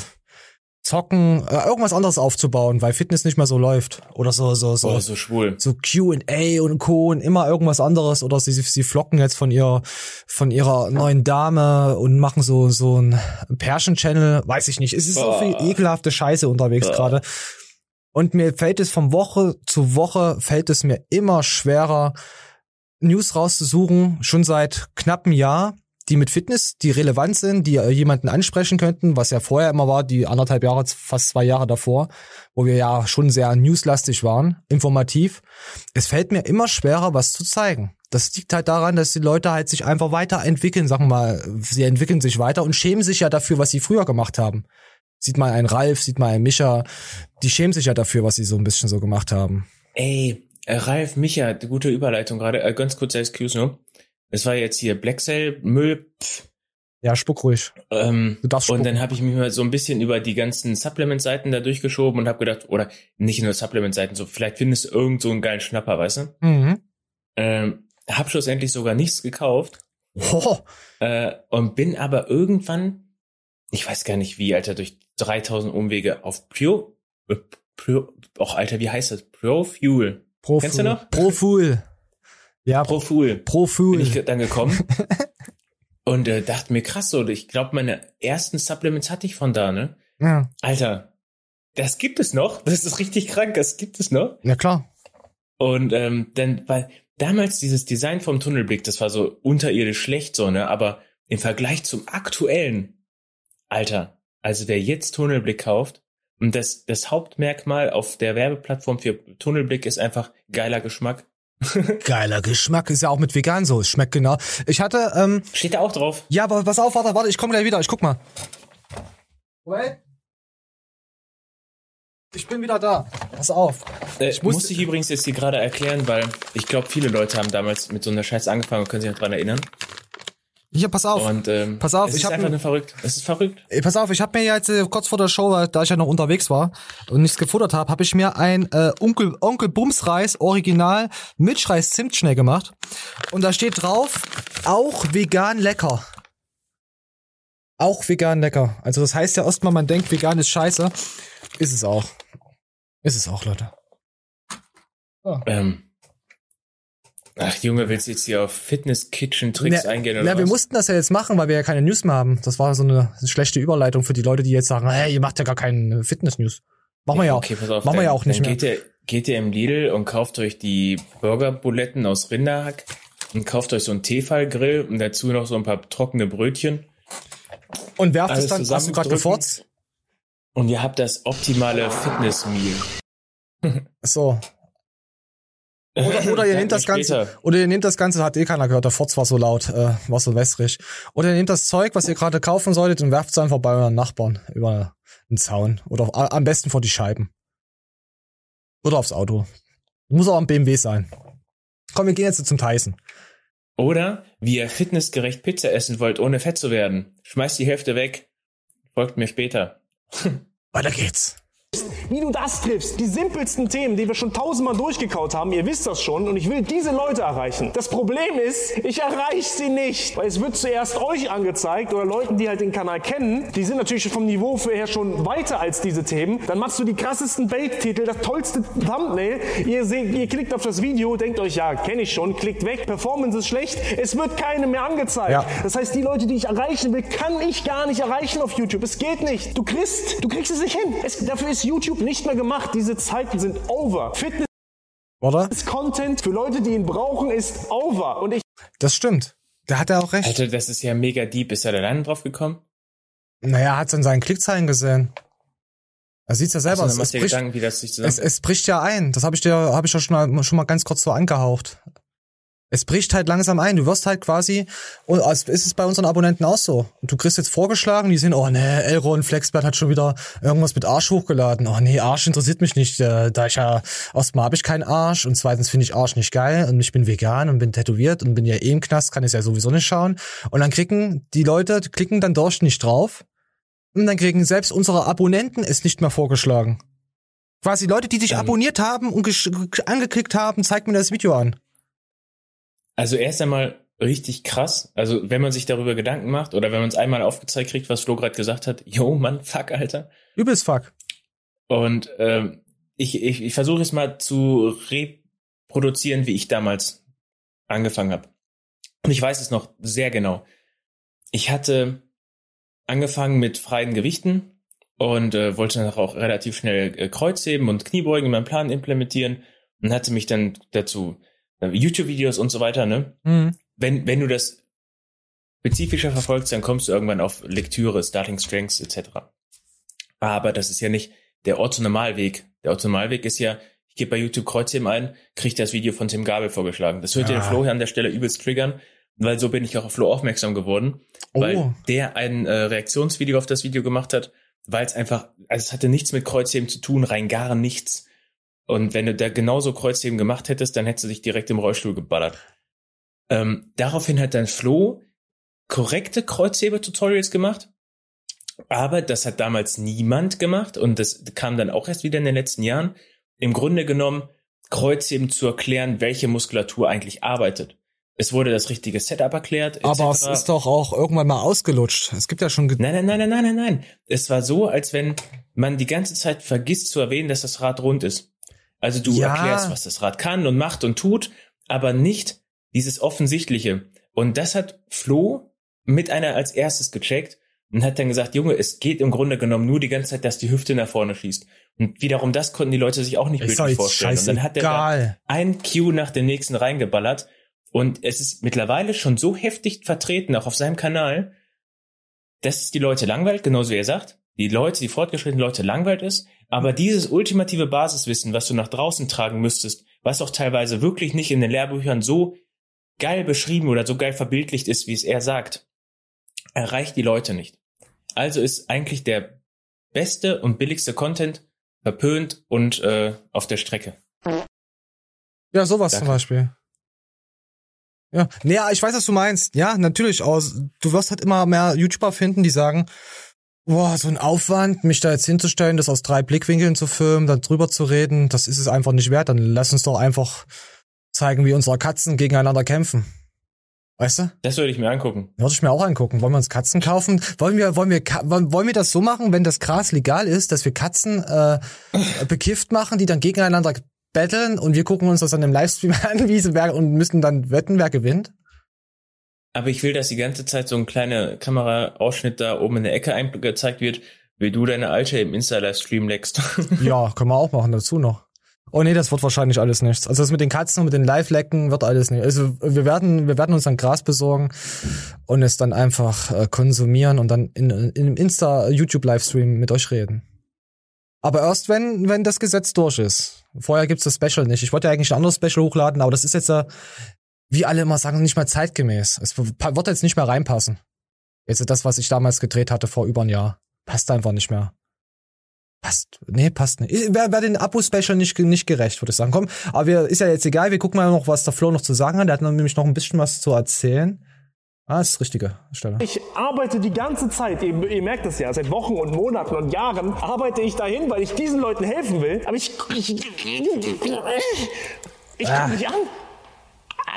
zocken, äh, irgendwas anderes aufzubauen, weil Fitness nicht mehr so läuft. Oder so, so, so. Boah, so schwul. so Q&A und Co. und immer irgendwas anderes oder sie, sie flocken jetzt von ihr, von ihrer neuen Dame und machen so, so ein Pärchen-Channel, weiß ich nicht. Es ist so viel ekelhafte Scheiße unterwegs gerade. Und mir fällt es von Woche zu Woche, fällt es mir immer schwerer, News rauszusuchen, schon seit knapp einem Jahr, die mit Fitness, die relevant sind, die äh, jemanden ansprechen könnten, was ja vorher immer war, die anderthalb Jahre, fast zwei Jahre davor, wo wir ja schon sehr newslastig waren, informativ. Es fällt mir immer schwerer, was zu zeigen. Das liegt halt daran, dass die Leute halt sich einfach weiterentwickeln, sagen wir mal, sie entwickeln sich weiter und schämen sich ja dafür, was sie früher gemacht haben. Sieht mal ein Ralf, sieht mal ein Micha, die schämen sich ja dafür, was sie so ein bisschen so gemacht haben. Ey, äh, Ralf, Micha, gute Überleitung gerade. Äh, ganz kurzer Excuse nur. Es war jetzt hier Black Cell, Müll, pff, Ja, spuck ruhig. ähm, Du darfst und spucken. dann habe ich mich mal so ein bisschen über die ganzen Supplement-Seiten da durchgeschoben und habe gedacht, oder nicht nur Supplement-Seiten, so vielleicht findest du irgend so einen geilen Schnapper, weißt du? Mhm. Ähm, hab schlussendlich sogar nichts gekauft Oh, äh, und bin aber irgendwann, ich weiß gar nicht wie, Alter, durch 3000 Umwege auf Pure, äh, Pure, auch Alter, wie heißt das? Pro Fuel. Pro Kennst du noch? Pro Fool. Ja, Pro Fuel. Pro Fool. bin ich dann gekommen und äh, dachte mir krass so, ich glaube meine ersten Supplements hatte ich von da, ne? ja. Alter, das gibt es noch. Das ist richtig krank, das gibt es noch. ja, klar. Und ähm, dann, weil damals dieses Design vom Tunnelblick, das war so unterirdisch schlecht so, ne? Aber im Vergleich zum aktuellen, Alter, also wer jetzt Tunnelblick kauft, Und das, das Hauptmerkmal auf der Werbeplattform für Tunnelblick ist einfach geiler Geschmack. Geiler Geschmack ist ja auch mit vegan so. Es schmeckt genau. Ich hatte, ähm, Steht da auch drauf. ja, aber pass auf, warte, warte, ich komme gleich wieder. Ich guck mal. Wait. Ich bin wieder da. Pass auf. Äh, Ich ich muss- muss ich übrigens jetzt hier gerade erklären, weil ich glaube, viele Leute haben damals mit so einer Scheiße angefangen und können sich noch dran erinnern. Hier, pass auf. Und ähm, Pass auf, es ich ist hab einfach ein- nur verrückt. Es ist verrückt. Ey, pass auf, ich habe mir jetzt äh, kurz vor der Show, äh, da ich ja noch unterwegs war und nichts gefuttert habe, habe ich mir ein äh, Onkel, Onkel Bumsreis Original Milchreis Zimtschnee gemacht. Und da steht drauf, auch vegan lecker. Auch vegan lecker. Also das heißt ja erstmal, man denkt, vegan ist scheiße. Ist es auch. Ist es auch, Leute. Ähm, ach Junge, willst du jetzt hier auf Fitness-Kitchen-Tricks Na, eingehen oder na, wir was? mussten das ja jetzt machen, weil wir ja keine News mehr haben. Das war so eine schlechte Überleitung für die Leute, die jetzt sagen, hey, ihr macht ja gar keinen Fitness-News. Machen wir ja auch. Okay, pass auf. Machen wir ja auch nicht mehr. Geht ihr, geht ihr im Lidl und kauft euch die Burgerbuletten aus Rinderhack und kauft euch so einen Tefal-Grill und dazu noch so ein paar trockene Brötchen. Und werft es Alles dann, hast du gerade gefurzt? Und ihr habt das optimale Fitness-Meal. So. Oder, oder ihr nehmt das Ganze, oder ihr nehmt das Ganze, hat eh keiner gehört, der Furz war so laut, äh, war so wässrig. Oder ihr nehmt das Zeug, was ihr gerade kaufen solltet und werft es einfach bei euren Nachbarn über einen Zaun. Oder a- am besten vor die Scheiben. Oder aufs Auto. Muss auch am BMW sein. Komm, wir gehen jetzt zum Tyson. Oder wie ihr fitnessgerecht Pizza essen wollt, ohne fett zu werden. Schmeißt die Hälfte weg. Folgt mir später. Weiter geht's. Wie du das triffst. Die simpelsten Themen, die wir schon tausendmal durchgekaut haben, ihr wisst das schon. Und ich will diese Leute erreichen. Das Problem ist, ich erreiche sie nicht. Weil es wird zuerst euch angezeigt oder Leuten, die halt den Kanal kennen. Die sind natürlich vom Niveau her schon weiter als diese Themen. Dann machst du die krassesten Bait-Titel, das tollste Thumbnail. Ihr, seht, ihr klickt auf das Video, denkt euch, ja, kenne ich schon, klickt weg. Performance ist schlecht. Es wird keine mehr angezeigt. Ja. Das heißt, die Leute, die ich erreichen will, kann ich gar nicht erreichen auf YouTube. Es geht nicht. Du kriegst, du kriegst es nicht hin. Es, dafür ist YouTube nicht mehr gemacht. Diese Zeiten sind over. Oder? Fitness-Content für Leute, die ihn brauchen, ist over. Und ich Das stimmt. Da hat er auch recht. Alter, das ist ja mega deep. Ist er da alleine drauf gekommen? Naja, er hat es an seinen Klickzahlen gesehen. Er sieht's ja selber. Also, es, bricht, Gedanken, wie das sich es, es bricht ja ein. Das habe ich dir, habe ich ja schon mal, schon mal ganz kurz so angehaucht. Es bricht halt langsam ein. Du wirst halt quasi, und es ist es bei unseren Abonnenten auch so. Du kriegst jetzt vorgeschlagen, die sehen, oh ne, Elron Flexbert hat schon wieder irgendwas mit Arsch hochgeladen. Oh nee, Arsch interessiert mich nicht. Äh, da ich ja, erstmal habe ich keinen Arsch und zweitens finde ich Arsch nicht geil und ich bin vegan und bin tätowiert und bin ja eh im Knast, kann es ja sowieso nicht schauen. Und dann kriegen die Leute, klicken dann durch nicht drauf und dann kriegen selbst unsere Abonnenten es nicht mehr vorgeschlagen. Quasi Leute, die dich Ähm. abonniert haben und angeklickt haben, zeig mir das Video an. Also erst einmal richtig krass. Also wenn man sich darüber Gedanken macht oder wenn man es einmal aufgezeigt kriegt, was Flo gerade gesagt hat, yo, Mann, fuck, Alter. Übelst fuck. Und ähm, ich, ich, ich versuche es mal zu reproduzieren, wie ich damals angefangen habe. Und ich weiß es noch sehr genau. Ich hatte angefangen mit freien Gewichten und äh, wollte dann auch relativ schnell äh, Kreuzheben und Kniebeugen in meinem Plan implementieren und hatte mich dann dazu YouTube-Videos und so weiter, ne? Mhm. wenn, wenn du das spezifischer verfolgst, dann kommst du irgendwann auf Lektüre, Starting Strengths etc. Aber das ist ja nicht der Orthonormalweg. Der Orthonormalweg ist ja, ich gebe bei YouTube Kreuzheben ein, kriege das Video von Tim Gabel vorgeschlagen. Das wird Ja. den Flo hier an der Stelle übelst triggern, weil so bin ich auch auf Flo aufmerksam geworden, Oh. weil der ein äh, Reaktionsvideo auf das Video gemacht hat, weil es einfach, also es hatte nichts mit Kreuzheben zu tun, rein gar nichts. Und wenn du da genauso Kreuzheben gemacht hättest, dann hättest du dich direkt im Rollstuhl geballert. Ähm, daraufhin hat dann Flo korrekte Kreuzhebe-Tutorials gemacht. Aber das hat damals niemand gemacht und das kam dann auch erst wieder in den letzten Jahren. Im Grunde genommen Kreuzheben zu erklären, welche Muskulatur eigentlich arbeitet. Es wurde das richtige Setup erklärt. Aber es ist doch auch irgendwann mal ausgelutscht. Es gibt ja schon. Nein, nein, nein, nein, nein, nein, nein. Es war so, als wenn man die ganze Zeit vergisst zu erwähnen, dass das Rad rund ist. Also du Ja. erklärst, was das Rad kann und macht und tut, aber nicht dieses Offensichtliche. Und das hat Flo mit einer als erstes gecheckt und hat dann gesagt, Junge, es geht im Grunde genommen nur die ganze Zeit, dass die Hüfte nach vorne schießt. Und wiederum das konnten die Leute sich auch nicht bildlich jetzt vorstellen. Und dann hat er da ein Cue nach dem nächsten reingeballert. Und es ist mittlerweile schon so heftig vertreten, auch auf seinem Kanal, dass es die Leute langweilt, genauso wie er sagt. die Leute, die fortgeschrittenen Leute langweilt ist, aber dieses ultimative Basiswissen, was du nach draußen tragen müsstest, was auch teilweise wirklich nicht in den Lehrbüchern so geil beschrieben oder so geil verbildlicht ist, wie es er sagt, erreicht die Leute nicht. Also ist eigentlich der beste und billigste Content verpönt und äh, auf der Strecke. Ja, sowas Danke. zum Beispiel. Ja, naja, ich weiß, was du meinst. Ja, natürlich. Aus, du wirst halt immer mehr YouTuber finden, die sagen, boah, so ein Aufwand, mich da jetzt hinzustellen, das aus drei Blickwinkeln zu filmen, dann drüber zu reden, das ist es einfach nicht wert. Dann lass uns doch einfach zeigen, wie unsere Katzen gegeneinander kämpfen. Weißt du? Das würde ich mir angucken. Würde ich mir auch angucken. Wollen wir uns Katzen kaufen? Wollen wir, wollen wir, wollen wollen wir das so machen, wenn das Gras legal ist, dass wir Katzen äh, bekifft machen, die dann gegeneinander betteln und wir gucken uns das dann im Livestream an, wie sie wer und müssen dann wetten, wer gewinnt? Aber ich will, dass die ganze Zeit so ein kleiner Kameraausschnitt da oben in der Ecke eingezeigt wird, wie du deine Alte im Insta-Livestream leckst. Ja, können wir auch machen dazu noch. Oh nee, das wird wahrscheinlich alles nichts. Also das mit den Katzen und mit den Live-Lecken wird alles nicht. Also wir werden, wir werden uns dann Gras besorgen und es dann einfach äh, konsumieren und dann in, in einem Insta-YouTube-Livestream mit euch reden. Aber erst wenn, wenn das Gesetz durch ist. Vorher gibt's das Special nicht. Ich wollte ja eigentlich ein anderes Special hochladen, aber das ist jetzt, äh, wie alle immer sagen, nicht mehr zeitgemäß. Es wird jetzt nicht mehr reinpassen. Jetzt das, was ich damals gedreht hatte vor über ein Jahr. Passt einfach nicht mehr. Passt. Nee, passt nicht. Wäre wär den Abo-Special nicht, nicht gerecht, würde ich sagen. Komm, aber wir, ist ja jetzt egal. Wir gucken mal noch, was der Flo noch zu sagen hat. Der hat nämlich noch ein bisschen was zu erzählen. Ah, das ist richtige Stelle. Ich arbeite die ganze Zeit, ihr, ihr merkt das ja, seit Wochen und Monaten und Jahren arbeite ich dahin, weil ich diesen Leuten helfen will. Aber ich. Ich, ich Ah. komm nicht an.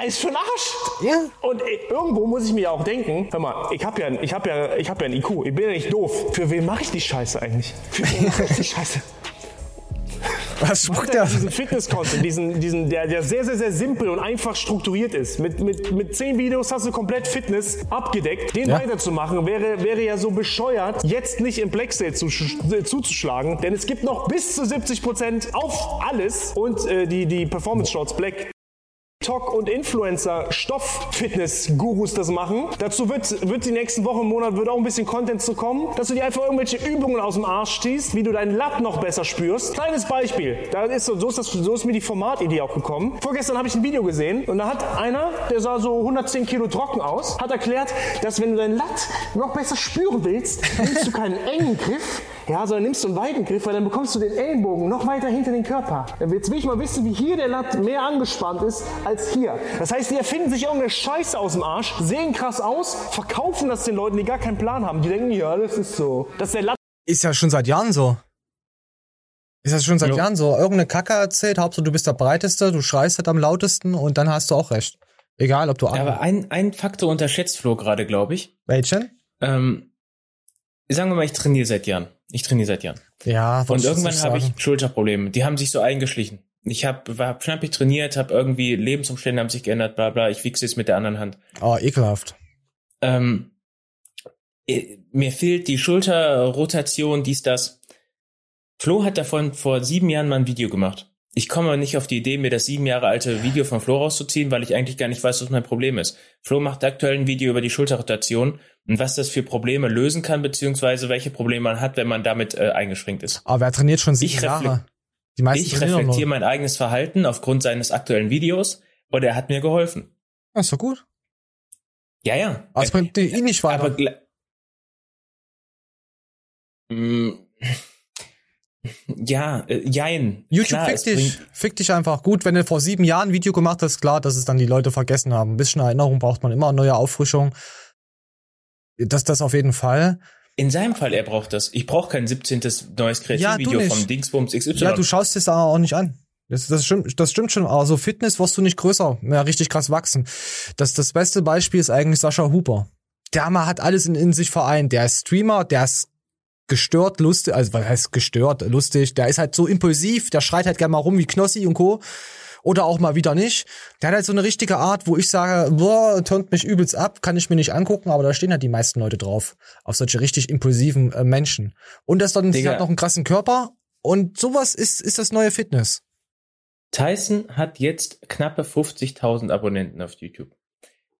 Ist für ein Arsch. Ja. Und äh, irgendwo muss ich mir auch denken, hör mal, ich habe ja, ich hab ja, ich hab ja ein IQ, ich bin ja nicht doof. Für wen mache ich die Scheiße eigentlich? Für wen mache ich die Scheiße? Was Macht der? er diesen Fitness-Content, diesen, diesen, der, der sehr, sehr, sehr simpel und einfach strukturiert ist. Mit, mit, mit zehn Videos hast du komplett Fitness abgedeckt. Den Ja. weiterzumachen wäre, wäre ja so bescheuert, jetzt nicht im Black Sale zu, äh, zuzuschlagen. Denn es gibt noch bis zu 70% auf alles und äh, die, die Performance Shorts Black. TikTok und Influencer Stoff-Fitness-Gurus das machen. Dazu wird, wird die nächsten Wochen und Monate wird auch ein bisschen Content zu kommen, dass du dir einfach irgendwelche Übungen aus dem Arsch ziehst, wie du deinen Latt noch besser spürst. Kleines Beispiel. Da ist so, so, ist das, so ist mir die Formatidee auch gekommen. Vorgestern habe ich ein Video gesehen und da hat einer, der sah so 110 Kilo trocken aus, hat erklärt, dass wenn du deinen Latt noch besser spüren willst, nimmst du keinen engen Griff, ja, sondern nimmst du einen weiten Griff, weil dann bekommst du den Ellenbogen noch weiter hinter den Körper. Jetzt will ich mal wissen, wie hier der Latt mehr angespannt ist als hier. Das heißt, die erfinden sich irgendeine Scheiße aus dem Arsch, sehen krass aus, verkaufen das den Leuten, die gar keinen Plan haben. Die denken, ja, das ist so. Das ist der Latt. Ist ja schon seit Jahren so. Ist das schon seit Jo. Jahren so? Irgendeine Kacke erzählt, Hauptsache du bist der Breiteste, du schreist halt am lautesten und dann hast du auch recht. Egal, ob du Aber ein, ein Faktor unterschätzt Flo gerade, glaube ich. Welchen? Ähm, sagen wir mal, ich trainiere seit Jahren. Ich trainiere seit Jahren. Ja, Und irgendwann habe ich Schulterprobleme. Die haben sich so eingeschlichen. Ich habe hab schnappig trainiert, habe irgendwie Lebensumstände haben sich geändert, bla bla. Ich wichse jetzt mit der anderen Hand. Oh, ekelhaft. Ähm, eh, mir fehlt die Schulterrotation, dies, das. Flo hat davon vor sieben Jahren mal ein Video gemacht. Ich komme nicht auf die Idee, mir das sieben Jahre alte Video von Flo rauszuziehen, weil ich eigentlich gar nicht weiß, was mein Problem ist. Flo macht aktuell ein Video über die Schulterrotation und was das für Probleme lösen kann, beziehungsweise welche Probleme man hat, wenn man damit äh, eingeschränkt ist. Aber wer trainiert schon sieben Ich Jahre? Die meisten Ich reflektiere mein eigenes Verhalten aufgrund seines aktuellen Videos und er hat mir geholfen. Ja, ist doch gut. Ja, ja. Aber es bringt ihn nicht weiter. Aber Mm, ja, äh, jein. YouTube Klar, fick dich. Fick dich einfach. Gut, wenn du vor sieben Jahren ein Video gemacht hast, klar, dass es dann die Leute vergessen haben. Ein bisschen Erinnerung braucht man immer, neue Auffrischung. Das, das auf jeden Fall. In seinem Fall, er braucht das. Ich brauche kein 17. neues Ja, Kreativvideo nicht. vom Dingsbums XY. Ja, du schaust es aber auch nicht an. Das, das, stimmt, das stimmt schon. Aber so Fitness wirst du nicht größer, mehr richtig krass wachsen. Das, das beste Beispiel ist eigentlich Sascha Huber. Der Mann hat alles in, in sich vereint. Der ist Streamer, der ist gestört, lustig, also was heißt gestört, lustig. Der ist halt so impulsiv, der schreit halt gerne mal rum wie Knossi und Co. Oder auch mal wieder nicht. Der hat halt so eine richtige Art, wo ich sage, boah, turnt mich übelst ab, kann ich mir nicht angucken, aber da stehen halt die meisten Leute drauf. Auf solche richtig impulsiven äh, Menschen. Und das dann Digga. hat noch einen krassen Körper. Und sowas ist, ist das neue Fitness. Tyson hat jetzt knappe 50.000 Abonnenten auf YouTube.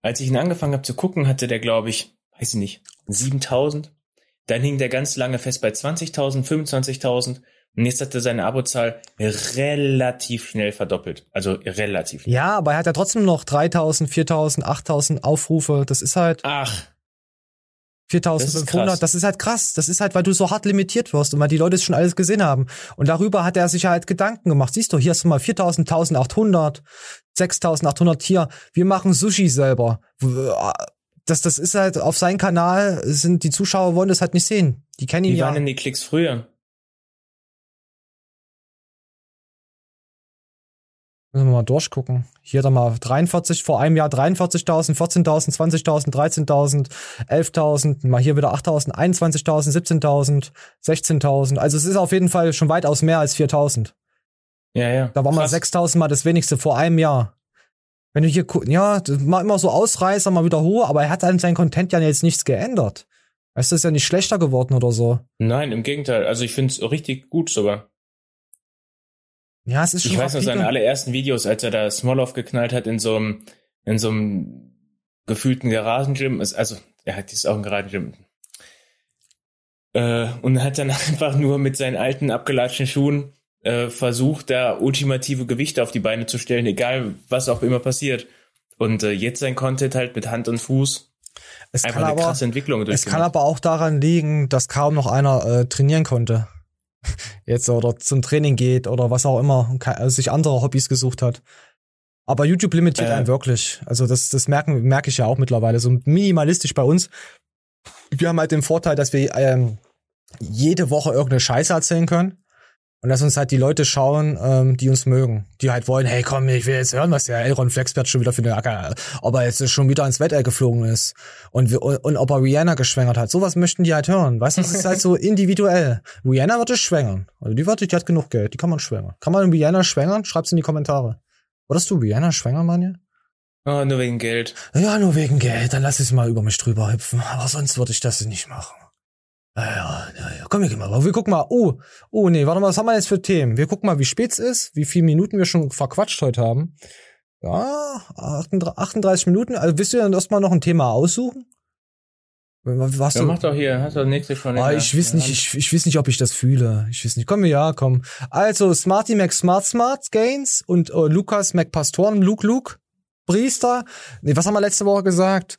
Als ich ihn angefangen habe zu gucken, hatte der, glaube ich, weiß ich nicht, 7.000. Dann hing der ganz lange fest bei 20.000, 25.000 und jetzt hat er seine Abozahl relativ schnell verdoppelt. Also relativ. Ja, aber er hat ja trotzdem noch 3000, 4000, 8000 Aufrufe. Das ist halt Ach, 4500. krass. Das ist halt krass. Das ist halt, weil du so hart limitiert wirst und weil die Leute es schon alles gesehen haben. Und darüber hat er sich halt Gedanken gemacht. Siehst du, hier hast du mal 4000, 1800, 6800 hier. Wir machen Sushi selber. Das, das ist halt auf seinem Kanal sind die Zuschauer wollen das halt nicht sehen. Die kennen ihn wie ja. waren denn die Klicks früher? Müssen wir mal durchgucken. Hier dann mal 43, vor einem Jahr 43.000, 14.000, 20.000, 13.000, 11.000, mal hier wieder 8.000, 21.000, 17.000, 16.000. Also es ist auf jeden Fall schon weitaus mehr als 4.000. Ja, ja. Da war mal Krass. 6.000 mal das wenigste vor einem Jahr. Wenn du hier ja, mal immer so Ausreißer, mal wieder hoch, aber er hat an seinem Content ja jetzt nichts geändert. Weißt du, ist ja nicht schlechter geworden oder so. Nein, im Gegenteil. Also ich finde es richtig gut sogar. Ja, es ist schon Ich weiß noch seine allerersten Videos, als er da Smolov geknallt hat in so einem, in so einem gefühlten Garagengym. Ist- Also, er hat jetzt auch ein Garagengym. Äh, und hat dann einfach nur mit seinen alten abgelatschten Schuhen äh, versucht, da ultimative Gewichte auf die Beine zu stellen, egal was auch immer passiert. Und äh, jetzt sein Content halt mit Hand und Fuß. Es Einfach kann eine aber, krasse Entwicklung Es kann aber auch daran liegen, dass kaum noch einer äh, trainieren konnte. Jetzt oder zum Training geht oder was auch immer und ke- also sich andere Hobbys gesucht hat. Aber YouTube limitiert Äh. einen wirklich. Also das, das merken, merke ich ja auch mittlerweile. So minimalistisch bei uns. Wir haben halt den Vorteil, dass wir ähm, jede Woche irgendeine Scheiße erzählen können. Und dass uns halt die Leute schauen, ähm, die uns mögen. Die halt wollen, hey komm, ich will jetzt hören, was der Elron Flexbert schon wieder für eine Acker, ob er jetzt schon wieder ins Weltall geflogen ist. Und, wir, und ob er Rihanna geschwängert hat. Sowas möchten die halt hören. Weißt du, das ist halt so individuell. Rihanna wird es schwängern. Also die wird, die hat genug Geld, die kann man schwängern. Kann man Rihanna schwängern? Schreib's in die Kommentare. Würdest du Rihanna schwängern, Manja? Oh, nur wegen Geld. Ja, nur wegen Geld, dann lass ich mal über mich drüber hüpfen. Aber sonst würde ich das nicht machen. Ja, ja, ja, ja. Komm, wir gehen mal. Wir gucken mal. Oh, oh, nee, warte mal, was haben wir jetzt für Themen? Wir gucken mal, wie spät es ist, wie viele Minuten wir schon verquatscht heute haben. Ja, 38 38 Minuten. Also willst du dann erstmal noch ein Thema aussuchen? Was Ja, du? mach doch hier, hast du das nächste schon. Ah, ich weiß nicht, ich, ich weiß nicht, ob ich das fühle. Ich weiß nicht. Komm, ja, komm. Also, Smarty Mac Smart Smart Gains und äh, Lukas Mac Pastoren, Luke Luke, Priester. Nee, was haben wir letzte Woche gesagt?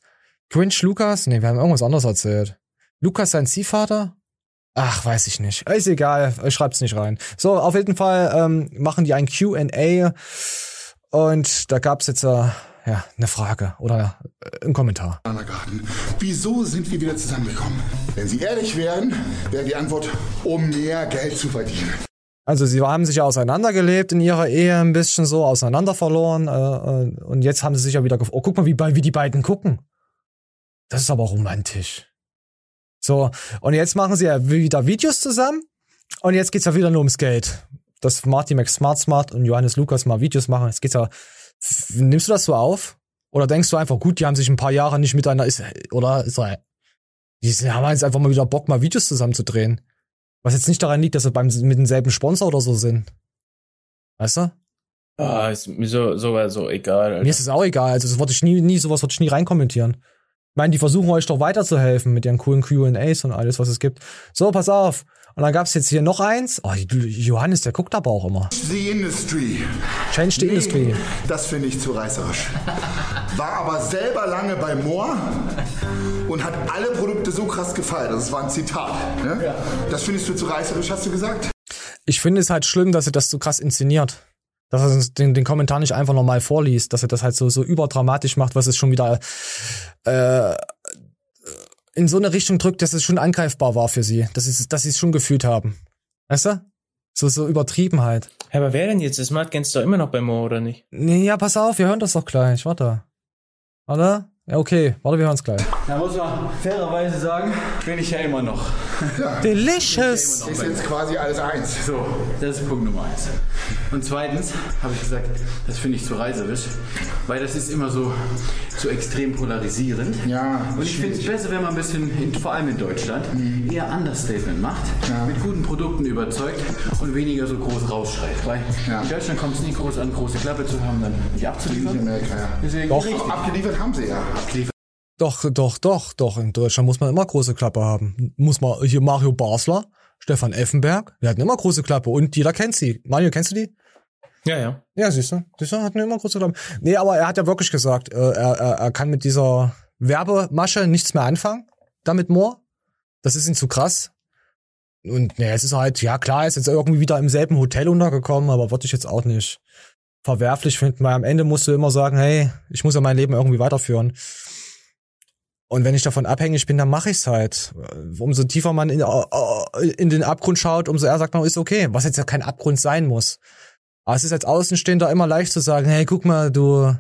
Cringe Lukas? Nee, wir haben irgendwas anderes erzählt. Lukas sein Ziehvater? Ach, weiß ich nicht. Ist egal, schreibt's nicht rein. So, auf jeden Fall ähm, machen die ein Q&A und da gab's jetzt äh, ja eine Frage oder äh, einen Kommentar. Garten. Wieso sind wir wieder zusammengekommen? Wenn Sie ehrlich wären, wäre die Antwort, um mehr Geld zu verdienen. Also sie haben sich ja auseinandergelebt in ihrer Ehe ein bisschen so, auseinander verloren äh, äh, und jetzt haben sie sich ja wieder Oh, guck mal, wie, wie die beiden gucken. Das ist aber romantisch. So, und jetzt machen sie ja wieder Videos zusammen und jetzt geht's ja wieder nur ums Geld. Dass Marty Max Smart Smart und Johannes Lukas mal Videos machen, jetzt geht's ja... Nimmst du das so auf? Oder denkst du einfach, gut, die haben sich ein paar Jahre nicht miteinander... Ist, oder ist. Die haben jetzt einfach mal wieder Bock, mal Videos zusammen zu drehen. Was jetzt nicht daran liegt, dass sie beim, mit demselben Sponsor oder so sind. Weißt du? Ah, ist mir so, sogar so egal. Alter. Mir ist es auch egal. Also, das wollte ich nie, nie, sowas wollte ich nie reinkommentieren. Ich meine, die versuchen euch doch weiterzuhelfen mit ihren coolen Q&As und alles, was es gibt. So, pass auf. Und dann gab's jetzt hier noch eins. Oh, Johannes, der guckt aber auch immer. The Industry. Change the Industry. Das finde ich zu reißerisch. War aber selber lange bei Moore und hat alle Produkte so krass gefeiert. Das war ein Zitat. Ne? Das findest du zu reißerisch, hast du gesagt? Ich finde es halt schlimm, dass er das so krass inszeniert. Dass er den, den Kommentar nicht einfach normal vorliest, dass er das halt so, so überdramatisch macht, was es schon wieder äh, in so eine Richtung drückt, dass es schon angreifbar war für sie. Dass sie, dass sie es schon gefühlt haben. Weißt du? So, so übertrieben halt. Ja, aber wer denn jetzt? Das Smart Gens doch immer noch bei Mo, oder nicht? Nee, ja, pass auf, wir hören das doch gleich. Warte. Warte? Ja, okay. Warte, wir hören es gleich. Da muss man fairerweise sagen, bin ich ja immer noch. Delicious! Ist jetzt quasi alles eins. So, das ist Punkt Nummer eins. Und zweitens habe ich gesagt, das finde ich zu reißerisch, weil das ist immer so, so extrem polarisierend. Ja, Und ich finde es besser, wenn man ein bisschen, in, vor allem in Deutschland, eher Understatement macht, mit guten Produkten überzeugt und weniger so groß rausschreit. Weil Ja. in Deutschland kommt es nie groß an, große Klappe zu haben, dann nicht abzuliefern. Amerika, ja. Deswegen Doch. richtig Abgeliefert haben sie ja. Doch, doch, doch, doch. In Deutschland muss man immer große Klappe haben. Muss man, hier Mario Basler, Stefan Effenberg, die hatten immer große Klappe und jeder kennt sie. Mario, kennst du die? Ja, ja. Ja, siehst du, siehst du, hatten immer große Klappe. Nee, aber er hat ja wirklich gesagt, äh, er, er, er kann mit dieser Werbemasche nichts mehr anfangen. Damit Moore. Das ist ihm zu krass. Und nee, es ist halt, ja klar, er ist jetzt irgendwie wieder im selben Hotel untergekommen, aber würde ich jetzt auch nicht verwerflich finden, weil am Ende musst du immer sagen, hey, ich muss ja mein Leben irgendwie weiterführen. Und wenn ich davon abhängig bin, dann mache ich's halt. Umso tiefer man in, äh, in den Abgrund schaut, umso eher sagt man, ist okay, was jetzt ja kein Abgrund sein muss. Aber es ist als Außenstehender immer leicht zu sagen, hey, guck mal, du,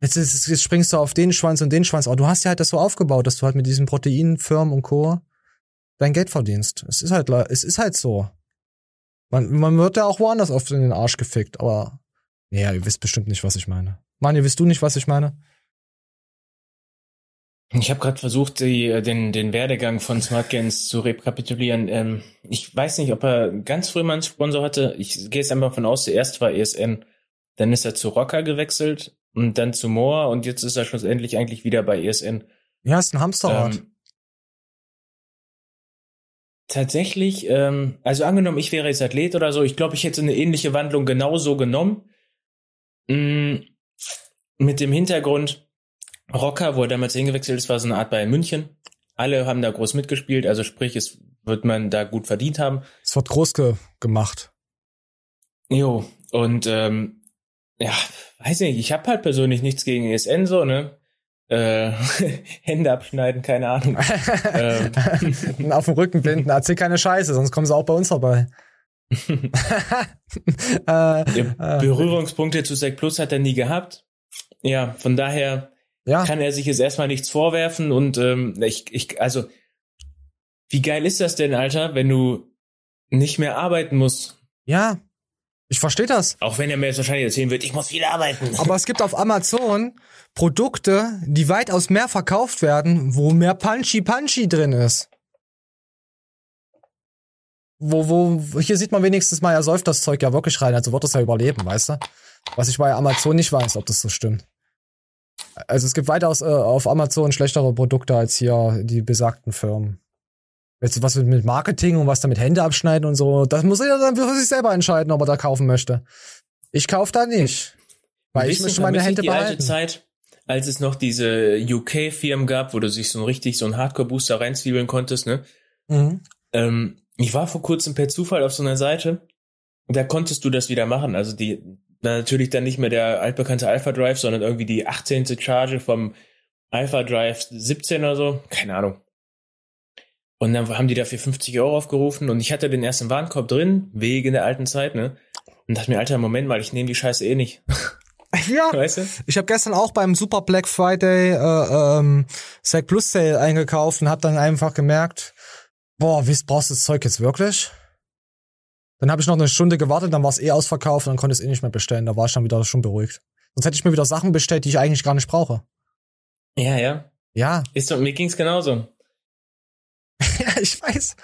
jetzt, jetzt springst du auf den Schwanz und den Schwanz. Aber du hast ja halt das so aufgebaut, dass du halt mit diesen Proteinfirmen und Co. dein Geld verdienst. Es ist halt, es ist halt so. Man, man wird ja auch woanders oft in den Arsch gefickt, aber, ja, ihr wisst bestimmt nicht, was ich meine. Ihr wisst du nicht, was ich meine? Ich habe gerade versucht, die, äh, den, den Werdegang von SmartGains zu rekapitulieren. Ähm, ich weiß nicht, ob er ganz früh mal einen Sponsor hatte. Ich gehe jetzt einfach von aus, zuerst war ESN, dann ist er zu Rocker gewechselt und dann zu Moore und jetzt ist er schlussendlich eigentlich wieder bei ESN. Ja, ist ein Hamsterrad. Ähm, tatsächlich, ähm, also angenommen, ich wäre jetzt Athlet oder so, ich glaube, ich hätte eine ähnliche Wandlung genauso genommen. Mm, mit dem Hintergrund, Rocker, wo er damals hingewechselt ist, war so eine Art bei München. Alle haben da groß mitgespielt, also sprich, es wird man da gut verdient haben. Es wird groß ge gemacht. Jo, und ähm, ja, weiß nicht, ich habe halt persönlich nichts gegen ESN so, ne? Äh, Hände abschneiden, keine Ahnung. ähm, Auf dem Rücken blinden, erzähl keine Scheiße, sonst kommen sie auch bei uns vorbei. Äh, Ja, Berührungspunkte zu Sec Plus hat er nie gehabt. Ja, von daher ja. kann er sich jetzt erstmal nichts vorwerfen und ähm, ich, ich, also, wie geil ist das denn, Alter, wenn du nicht mehr arbeiten musst? Ja, ich verstehe das. Auch wenn er mir jetzt wahrscheinlich erzählen wird, ich muss wieder arbeiten. Aber es gibt auf Amazon Produkte, die weitaus mehr verkauft werden, wo mehr Punchy Punchy drin ist. Wo, wo, hier sieht man wenigstens mal, er säuft das Zeug ja wirklich rein, also wird es ja überleben, weißt du? Was ich bei Amazon nicht weiß, ob das so stimmt. Also es gibt weitaus äh, auf Amazon schlechtere Produkte als hier die besagten Firmen. Jetzt was mit Marketing und was damit Hände abschneiden und so, das muss er dann für sich selber entscheiden, ob er da kaufen möchte. Ich kauf da nicht. Weil ich möchte meine Hände die alte behalten. Zeit, als es noch diese UK-Firmen gab, wo du sich so richtig so einen Hardcore-Booster reinzwiebeln konntest, ne? Mhm. Ähm, ich war vor kurzem per Zufall auf so einer Seite, da konntest du das wieder machen. Also die, na, natürlich dann nicht mehr der altbekannte Alpha Drive, sondern irgendwie die 18. Charge vom Alpha Drive 17 oder so. Keine Ahnung. Und dann haben die dafür 50 Euro aufgerufen und ich hatte den ersten Warenkorb drin, wegen der alten Zeit, ne? Und dachte mir, Alter, Moment mal, ich nehme die Scheiße eh nicht. Ja. Weißt du? Ich habe gestern auch beim Super Black Friday äh, ähm, Sec Plus Sale eingekauft und habe dann einfach gemerkt, boah, wie brauchst du das Zeug jetzt wirklich? Dann habe ich noch eine Stunde gewartet, dann war es eh ausverkauft und dann konnte ich es eh nicht mehr bestellen. Da war ich dann wieder schon beruhigt. Sonst hätte ich mir wieder Sachen bestellt, die ich eigentlich gar nicht brauche. Ja, ja. Ja, Ist mir ging's genauso. ja, ich weiß.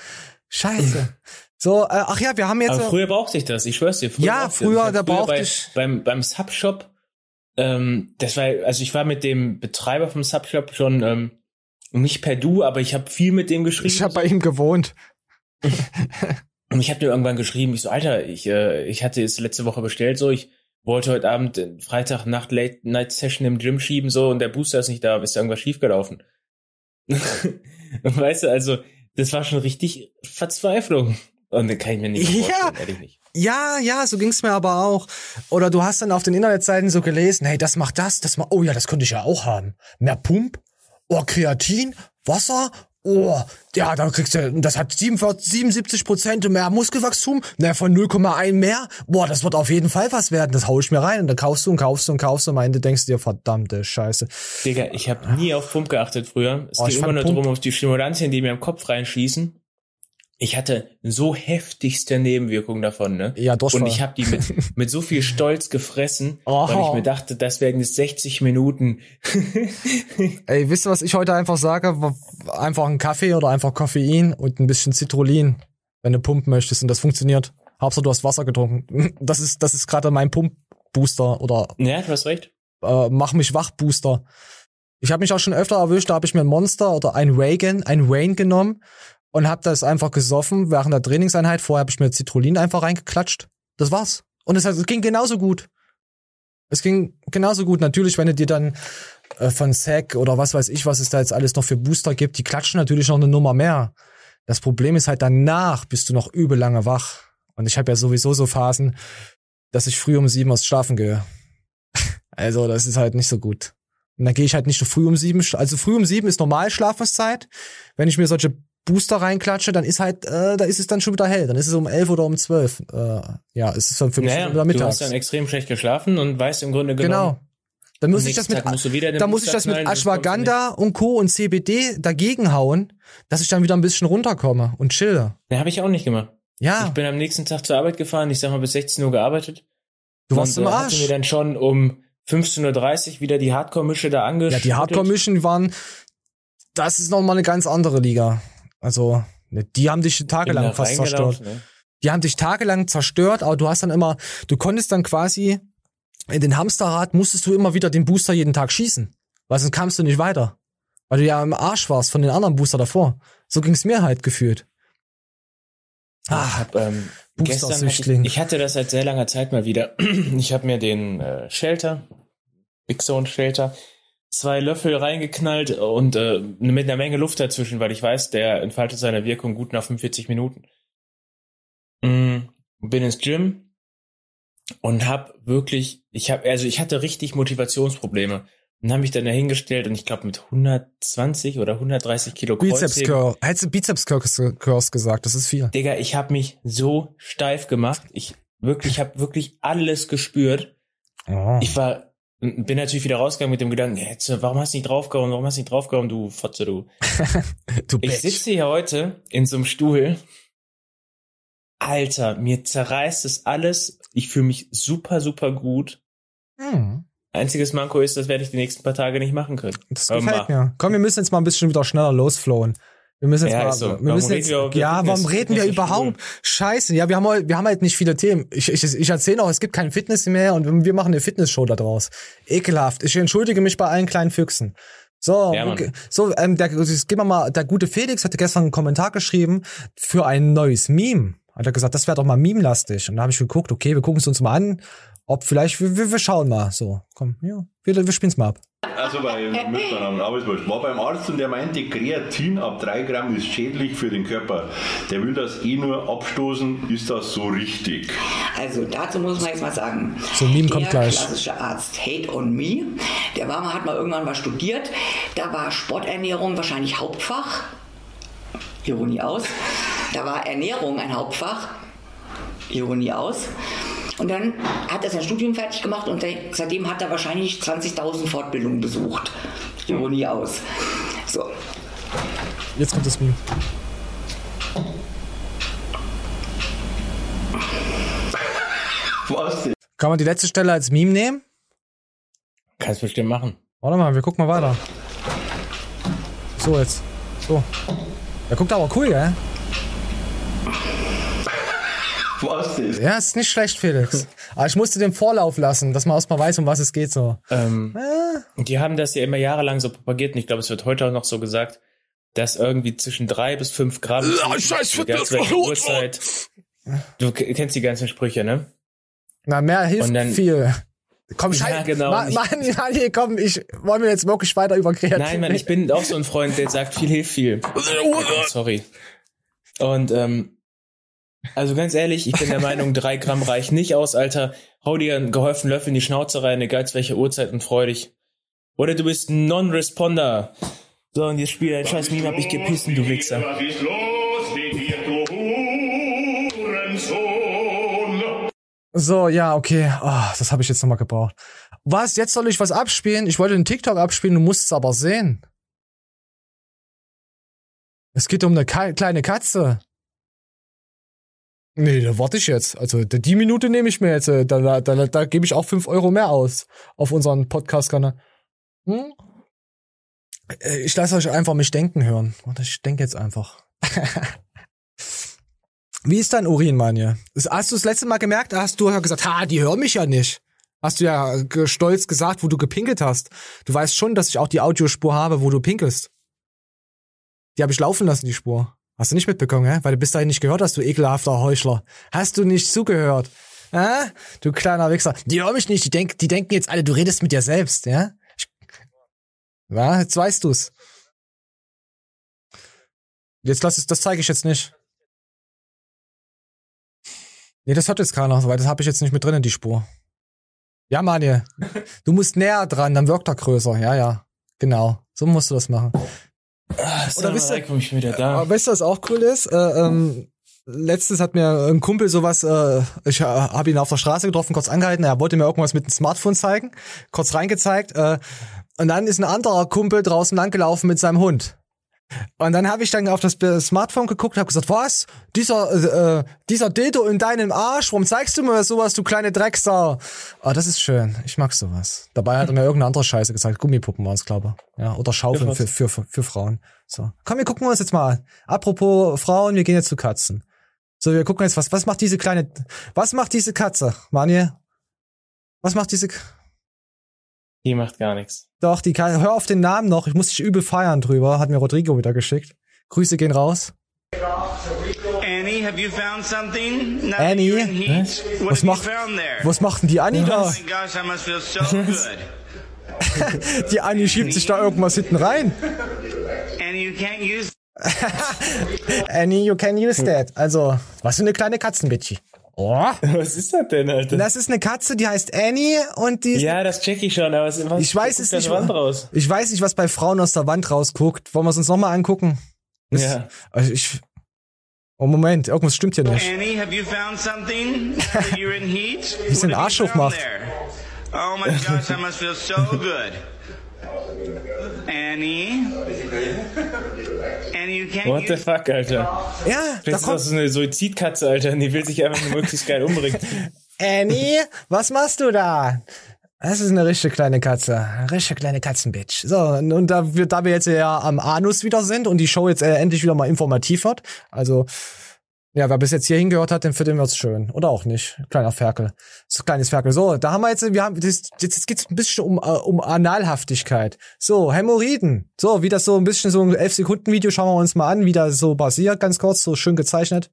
Scheiße. So, äh, ach ja, wir haben jetzt. Aber so- früher brauchte ich das, ich schwör's dir. Früher Ja, früher, da brauchte bei, ich- Beim, beim Subshop, ähm, das war, also ich war mit dem Betreiber vom Subshop schon ähm, nicht per Du, aber ich habe viel mit dem geschrieben. ich habe bei ihm gewohnt. Und ich habe dir irgendwann geschrieben, ich so, Alter, ich, äh, ich hatte es letzte Woche bestellt, so, ich wollte heute Abend, äh, Freitag Nacht Late Night Session im Gym schieben, so, und der Booster ist nicht da, ist da irgendwas schiefgelaufen. weißt du, also, das war schon richtig Verzweiflung. Und dann kann ich mir nicht Ja. ehrlich nicht. Ja, ja, so ging's mir aber auch. Oder du hast dann auf den Internetseiten so gelesen, hey, das macht das, das macht, oh ja, das könnte ich ja auch haben. Mehr Pump, oh, Kreatin, Wasser, oh, ja, da kriegst du, das hat 47, 77 Prozent mehr Muskelwachstum, na, von 0,1 mehr, boah, das wird auf jeden Fall was werden, das hau ich mir rein und dann kaufst du und kaufst du und kaufst du und am Ende denkst du dir, verdammte Scheiße. Digga, ich habe nie auf Pump geachtet früher. Es Oh, ging immer nur Pump- darum, auf die Stimulantien, die mir im Kopf reinschießen. Ich hatte so heftigste Nebenwirkungen davon, ne? Ja, Durchfall. Und ich habe die mit, mit so viel Stolz gefressen, Oh. weil ich mir dachte, das werden jetzt 60 Minuten. Ey, wisst ihr, was ich heute einfach sage? Einfach einen Kaffee oder einfach Koffein und ein bisschen Citrullin, wenn du pumpen möchtest und das funktioniert. Hauptsache, du hast Wasser getrunken. Das ist, das ist gerade mein Pump-Booster oder ja, du hast recht. äh, Mach mich wach Booster. Ich habe mich auch schon öfter erwischt, da habe ich mir ein Monster oder ein Reagan, ein Wayne genommen und habe das einfach gesoffen während der Trainingseinheit. Vorher habe ich mir Citrullin einfach reingeklatscht. Das war's. Und es, hat- es ging genauso gut. Es ging genauso gut. Natürlich, wenn du dir dann äh, von Sack oder was weiß ich, was es da jetzt alles noch für Booster gibt, die klatschen natürlich noch eine Nummer mehr. Das Problem ist halt danach bist du noch übel lange wach. Und ich habe ja sowieso so Phasen, dass ich früh um sieben aus Schlafen gehe. Also das ist halt nicht so gut. Und dann gehe ich halt nicht so früh um sieben. Also früh um sieben ist normal Schlafenszeit. Wenn ich mir solche Booster reinklatsche, dann ist halt, äh, da ist es dann schon wieder hell. Dann ist es um elf oder um zwölf. Äh, ja, es ist dann für mich Naja, schon wieder du mittags. hast dann extrem schlecht geschlafen und weißt im Grunde genommen. Genau. Dann muss ich das mit, du da muss ich das mit du Ashwagandha und Co. und CBD dagegen hauen, dass ich dann wieder ein bisschen runterkomme und chille. Ne, habe ich auch nicht gemacht. Ja, Ich bin am nächsten Tag zur Arbeit gefahren, ich sag mal bis 16 Uhr gearbeitet. du warst und, im äh, Arsch. mir dann schon um 15.30 Uhr wieder die Hardcore-Mische da Ja, angeschaut. die Hardcore-Mischen waren, das ist nochmal eine ganz andere Liga. Also, ne, die haben dich tagelang fast zerstört. Ne? Die haben dich tagelang zerstört, aber du hast dann immer, du konntest dann quasi in den Hamsterrad musstest du immer wieder den Booster jeden Tag schießen. Weil sonst kamst du nicht weiter. Weil du ja im Arsch warst von den anderen Booster davor. So ging's mir halt gefühlt. Ich hab, ähm, gestern hatte ich, ich hatte das seit sehr langer Zeit mal wieder. Ich habe mir den äh, Shelter, Big Zone Shelter, zwei Löffel reingeknallt und äh, mit einer Menge Luft dazwischen, weil ich weiß, der entfaltet seine Wirkung gut nach 45 Minuten. Mm, bin ins Gym und hab wirklich, ich habe, also ich hatte richtig Motivationsprobleme und habe mich dann dahingestellt und ich glaube mit 120 oder 130 Kilo Bizeps Curl. Hättest du Bizeps Curls gesagt, das ist viel. Digga, ich habe mich so steif gemacht. Ich wirklich, ich habe wirklich alles gespürt. Oh. Ich war, bin natürlich wieder rausgegangen mit dem Gedanken, jetzt, warum hast du nicht draufgehauen, warum hast du nicht draufgehauen, du Fotze, du. du Ich sitze hier heute in so einem Stuhl. Alter, mir zerreißt es alles. Ich fühle mich super, super gut. Hm, Einziges Manko ist, das werde ich die nächsten paar Tage nicht machen können. das gefällt mir. Komm, wir müssen jetzt mal ein bisschen wieder schneller losflowen. Wir müssen jetzt Ja, mal, so. wir Warum müssen jetzt, wir ja, Fitness? warum reden wir überhaupt? Scheiße, ja, wir haben, heute- wir haben halt nicht viele Themen. Ich, ich, ich erzähle auch, es gibt kein Fitness mehr und wir machen eine Fitnessshow da draus. Ekelhaft. Ich entschuldige mich bei allen kleinen Füchsen. So, Ja, okay. so, ähm, der, jetzt gehen wir mal, der gute Felix hatte gestern einen Kommentar geschrieben für ein neues Meme. Hat er gesagt, das wäre doch mal meme-lastig. Und da habe ich geguckt, okay, wir gucken es uns mal an, ob vielleicht, wir, wir, wir schauen mal. So, komm, ja, wir, wir spielen's mal ab. Also bei Mitternamen, aber es wurscht. War beim Arzt und der meinte, Kreatin ab 3 Gramm ist schädlich für den Körper. Der will das eh nur abstoßen. Ist das so richtig? Also dazu muss man jetzt mal sagen. So ein Meme der kommt gleich. klassische Arzt Hate on Me, der war mal, hat mal irgendwann was studiert. Da war Sporternährung wahrscheinlich Hauptfach. Ironie aus. Da war Ernährung ein Hauptfach. Ironie aus. Und dann hat er sein Studium fertig gemacht und se- seitdem hat er wahrscheinlich 20.000 Fortbildungen besucht. Ironie aus. So, Jetzt kommt das Meme. Was denn? Kann man die letzte Stelle als Meme nehmen? Kannst bestimmt machen. Warte mal, wir gucken mal weiter. So jetzt. So. Der guckt aber cool, gell? Denn? Ja, ist nicht schlecht, Felix. Aber ich musste den Vorlauf lassen, dass man erstmal weiß, um was es geht so. Ähm, Die haben das ja immer jahrelang so propagiert und ich glaube, es wird heute auch noch so gesagt, dass irgendwie zwischen drei bis fünf Gramm. Ja, scheiß zu welcher Uhrzeit. Du kennst die ganzen Sprüche, ne? Na, mehr hilft dann- viel. Komm, Ja, scheiße. genau. Mann, Mann, Mann, hier, komm, ich wollen wir jetzt wirklich weiter über Kreatin Nein, Mann, ich bin auch so ein Freund, der sagt, viel hilft viel. Sorry. Und ähm, also ganz ehrlich, ich bin der Meinung, drei Gramm reicht nicht aus, Alter. Hau dir einen gehäuften Löffel in die Schnauze rein, egal zu welcher Uhrzeit und freu dich. Oder du bist ein Non-Responder. So, und jetzt spiel dein scheiß Meme, hab ich gepissen, du Wichser. Was ist los mit dir, du Hurensohn? So, ja, okay. Oh, das habe ich jetzt nochmal gebraucht. Was? Jetzt soll ich was abspielen? Ich wollte den TikTok abspielen, du musst es aber sehen. Es geht um eine Ka kleine Katze. Nee, da warte ich jetzt. Also die Minute nehme ich mir jetzt. äh, Da, da, da, da gebe ich auch fünf Euro mehr aus auf unseren Podcast-Kanal. Hm? Äh, Ich lasse euch einfach mich denken hören. Warte, ich denke jetzt einfach. Wie ist dein Urin, Manje? Hast du das letzte Mal gemerkt? Hast du gesagt, ha, die hören mich ja nicht. Hast du ja stolz gesagt, wo du gepinkelt hast. Du weißt schon, dass ich auch die Audiospur habe, wo du pinkelst. Die habe ich laufen lassen, die Spur. Hast du nicht mitbekommen, hä? Weil du bis dahin nicht gehört hast, du ekelhafter Heuchler. Hast du nicht zugehört? Hä? Du kleiner Wichser. Die hören mich nicht, die, denk, die denken jetzt alle, du redest mit dir selbst, ja? Ich, ja, jetzt weißt du's. Jetzt lass es, das zeige ich jetzt nicht. Nee, das hört jetzt keiner, weil das habe ich jetzt nicht mit drin in die Spur. Ja, Manje. Du musst näher dran, dann wirkt er größer. Ja, ja. Genau. So musst du das machen. Oder wisst ihr- ich wieder da. Aber weißt du, was auch cool ist? Äh, ähm, letztes hat mir ein Kumpel sowas, äh, ich äh, habe ihn auf der Straße getroffen, kurz angehalten, er wollte mir irgendwas mit dem Smartphone zeigen, kurz reingezeigt, äh, und dann ist ein anderer Kumpel draußen langgelaufen mit seinem Hund. Und dann habe ich dann auf das Smartphone geguckt, habe gesagt, was? Dieser, äh, dieser Dildo in deinem Arsch, warum zeigst du mir sowas, du kleine Drecksau? Ah, das ist schön. Ich mag sowas. Dabei hat er mir irgendeine andere Scheiße gezeigt. Gummipuppen waren es, glaube ich. Ja, oder Schaufeln für, für, für, für Frauen. So. Komm, wir gucken uns jetzt mal an. Apropos Frauen, wir gehen jetzt zu Katzen. So, wir gucken jetzt, was, was macht diese kleine, was macht diese Katze, Manje? Was macht diese, K- Die macht gar nichts. Doch, die kann, hör auf den Namen noch, ich muss dich übel feiern drüber, hat mir Rodrigo wieder geschickt. Grüße gehen raus. Annie, have you found something? Now Annie? what Was macht, you found there? was macht denn die Annie Oh da? my gosh, I must feel so good. Die Annie schiebt sich da irgendwas hinten rein. Annie, you can't use Annie, you can use that. Also, was für eine kleine Katzenbitchi. Oh. Was ist das denn, Alter? Das ist eine Katze, die heißt Annie und die ist Ja, das check ich schon, aber was, was ich weiß es nicht. Wand raus? Ich weiß nicht, was bei Frauen aus der Wand rausguckt. Wollen wir es uns nochmal angucken? Das- Ja. Also ich. Oh Moment, irgendwas stimmt hier nicht. Annie, have you found something? You're in heat? Wie es den Arsch there? Oh my gosh, I must feel so good. Annie? Annie, you can't What the fuck, Alter? Ja, da Das ist so eine Suizidkatze, Alter. und Die will sich einfach nur möglichst geil umbringen. Annie, was machst du da? Das ist eine richtige kleine Katze. Eine richtige kleine Katzenbitch. So, und und da wir, da wir jetzt ja am Anus wieder sind und die Show jetzt äh, endlich wieder mal informativ wird, also, ja, wer bis jetzt hier hingehört hat, den für den wird's schön. Oder auch nicht. Kleiner Ferkel. So, kleines Ferkel. So, da haben wir jetzt, wir haben, jetzt, jetzt geht's ein bisschen um, äh, um Analhaftigkeit. So, Hämorrhoiden. So, wie das so ein bisschen so ein 11 Sekunden Video schauen wir uns mal an, wie das so basiert, ganz kurz, so schön gezeichnet.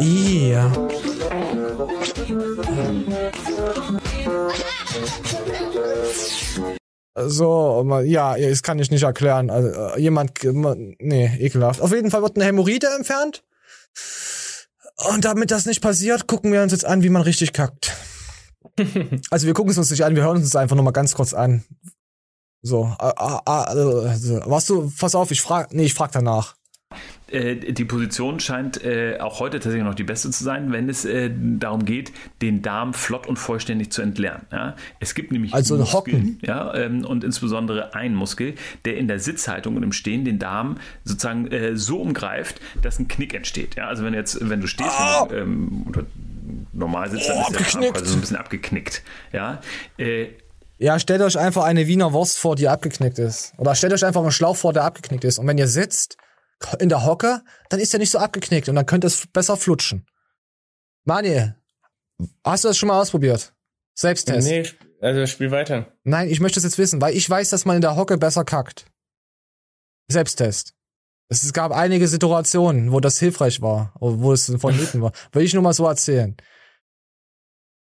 Ja. So, ja, das kann ich nicht erklären. Also, äh, jemand, nee, ekelhaft. Auf jeden Fall wird eine Hämorrhoide entfernt. Und damit das nicht passiert, gucken wir uns jetzt an, wie man richtig kackt. also wir gucken es uns nicht an, wir hören uns das einfach nur mal ganz kurz an. So, ah, ah, äh, so. was du, pass auf, ich frag, nee, ich frag danach. Äh, die Position scheint äh, auch heute tatsächlich noch die beste zu sein, wenn es äh, darum geht, den Darm flott und vollständig zu entleeren. Ja? Es gibt nämlich Also Muskeln, hocken. ja, ähm, und insbesondere einen Muskel, der in der Sitzhaltung und im Stehen den Darm sozusagen äh, so umgreift, dass ein Knick entsteht. Ja? Also wenn jetzt, wenn du stehst wenn du, ähm, oder normal sitzt, dann Oh, ist der Darm abgeknickt. quasi so ein bisschen abgeknickt. Ja? Äh, Ja, stellt euch einfach eine Wiener Wurst vor, die abgeknickt ist. Oder stellt euch einfach einen Schlauch vor, der abgeknickt ist. Und wenn ihr sitzt, in der Hocke, dann ist der nicht so abgeknickt und dann könnt ihr es besser flutschen. Manuel, hast du das schon mal ausprobiert? Selbsttest. Nee, also spiel weiter. Nein, ich möchte es jetzt wissen, weil ich weiß, dass man in der Hocke besser kackt. Selbsttest. Es gab einige Situationen, wo das hilfreich war, wo es vonnöten war. Will ich nur mal so erzählen.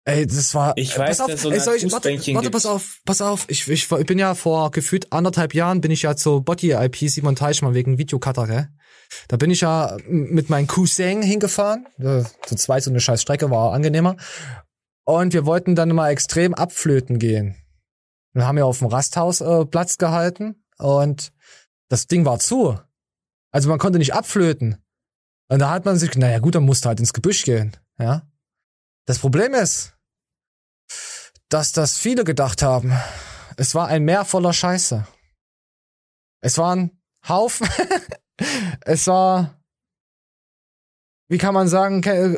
Ey, das war. Ich äh, weiß, pass auf, so ey, soll ich, warte, warte, pass auf, pass auf. Ich, ich, ich bin ja vor gefühlt anderthalb Jahren bin ich ja zur Body IP Simon Teichmann wegen Videocutter, gell? Da bin ich ja mit meinem Cousin hingefahren. Ja, Zu zweit so eine scheiß Strecke war angenehmer. Und wir wollten dann mal extrem abflöten gehen. Wir haben ja auf dem Rasthaus äh, Platz gehalten und das Ding war zu. Also man konnte nicht abflöten. Und da hat man sich, naja gut, dann musst du halt ins Gebüsch gehen. Ja. Das Problem ist, dass das viele gedacht haben. Es war ein Meer voller Scheiße. Es waren Haufen. es war, wie kann man sagen,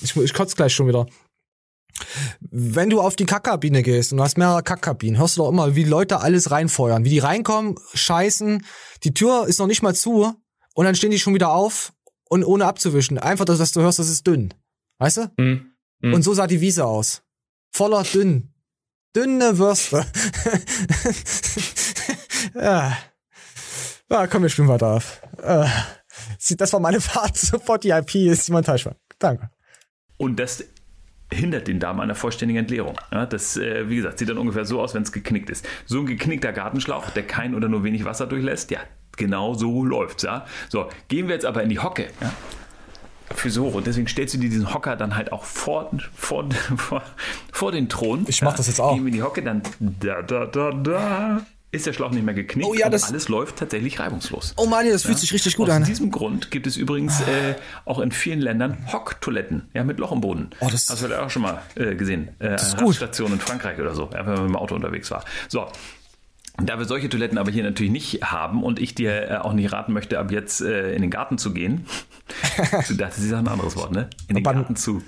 ich, ich kotze gleich schon wieder. Wenn du auf die Kackkabine gehst und du hast mehrere Kackkabinen, hörst du doch immer, wie Leute alles reinfeuern. Wie die reinkommen, scheißen, die Tür ist noch nicht mal zu und dann stehen die schon wieder auf und ohne abzuwischen. Einfach, dass du hörst, das ist dünn. Weißt du? Hm. Und so sah die Wiese aus. Voller dünn. Dünne Würste. ja. ja, komm, wir spielen weiter auf. Äh, Das war meine Fahrt sofort die IP, Simon Teichmann. Danke. Und das hindert den Darm an einer vollständigen Entleerung. Ja, das, äh, wie gesagt, sieht dann ungefähr so aus, wenn es geknickt ist. So ein geknickter Gartenschlauch, der kein oder nur wenig Wasser durchlässt, ja, genau so läuft's, ja. So, gehen wir jetzt aber in die Hocke, ja. Für so und deswegen stellst du dir diesen Hocker dann halt auch vor, vor, vor, vor den Thron. Ich mach das jetzt auch. Gehen wir in die Hocke, dann da, da, da, da, ist der Schlauch nicht mehr geknickt Oh ja, und das- alles läuft tatsächlich reibungslos. Oh Mani, das fühlt sich richtig gut Aus an. diesem Grund gibt es übrigens äh, auch in vielen Ländern Hocktoiletten, ja, mit Loch im Boden. Oh, das- Hast du vielleicht auch schon mal äh, gesehen. Äh, Das ist gut. Station in Frankreich oder so, ja, wenn man mit dem Auto unterwegs war. So. Da wir solche Toiletten aber hier natürlich nicht haben und ich dir äh, auch nicht raten möchte, ab jetzt äh, in den Garten zu gehen. du dachtest, das ist ein anderes Wort, ne? In den Garten zu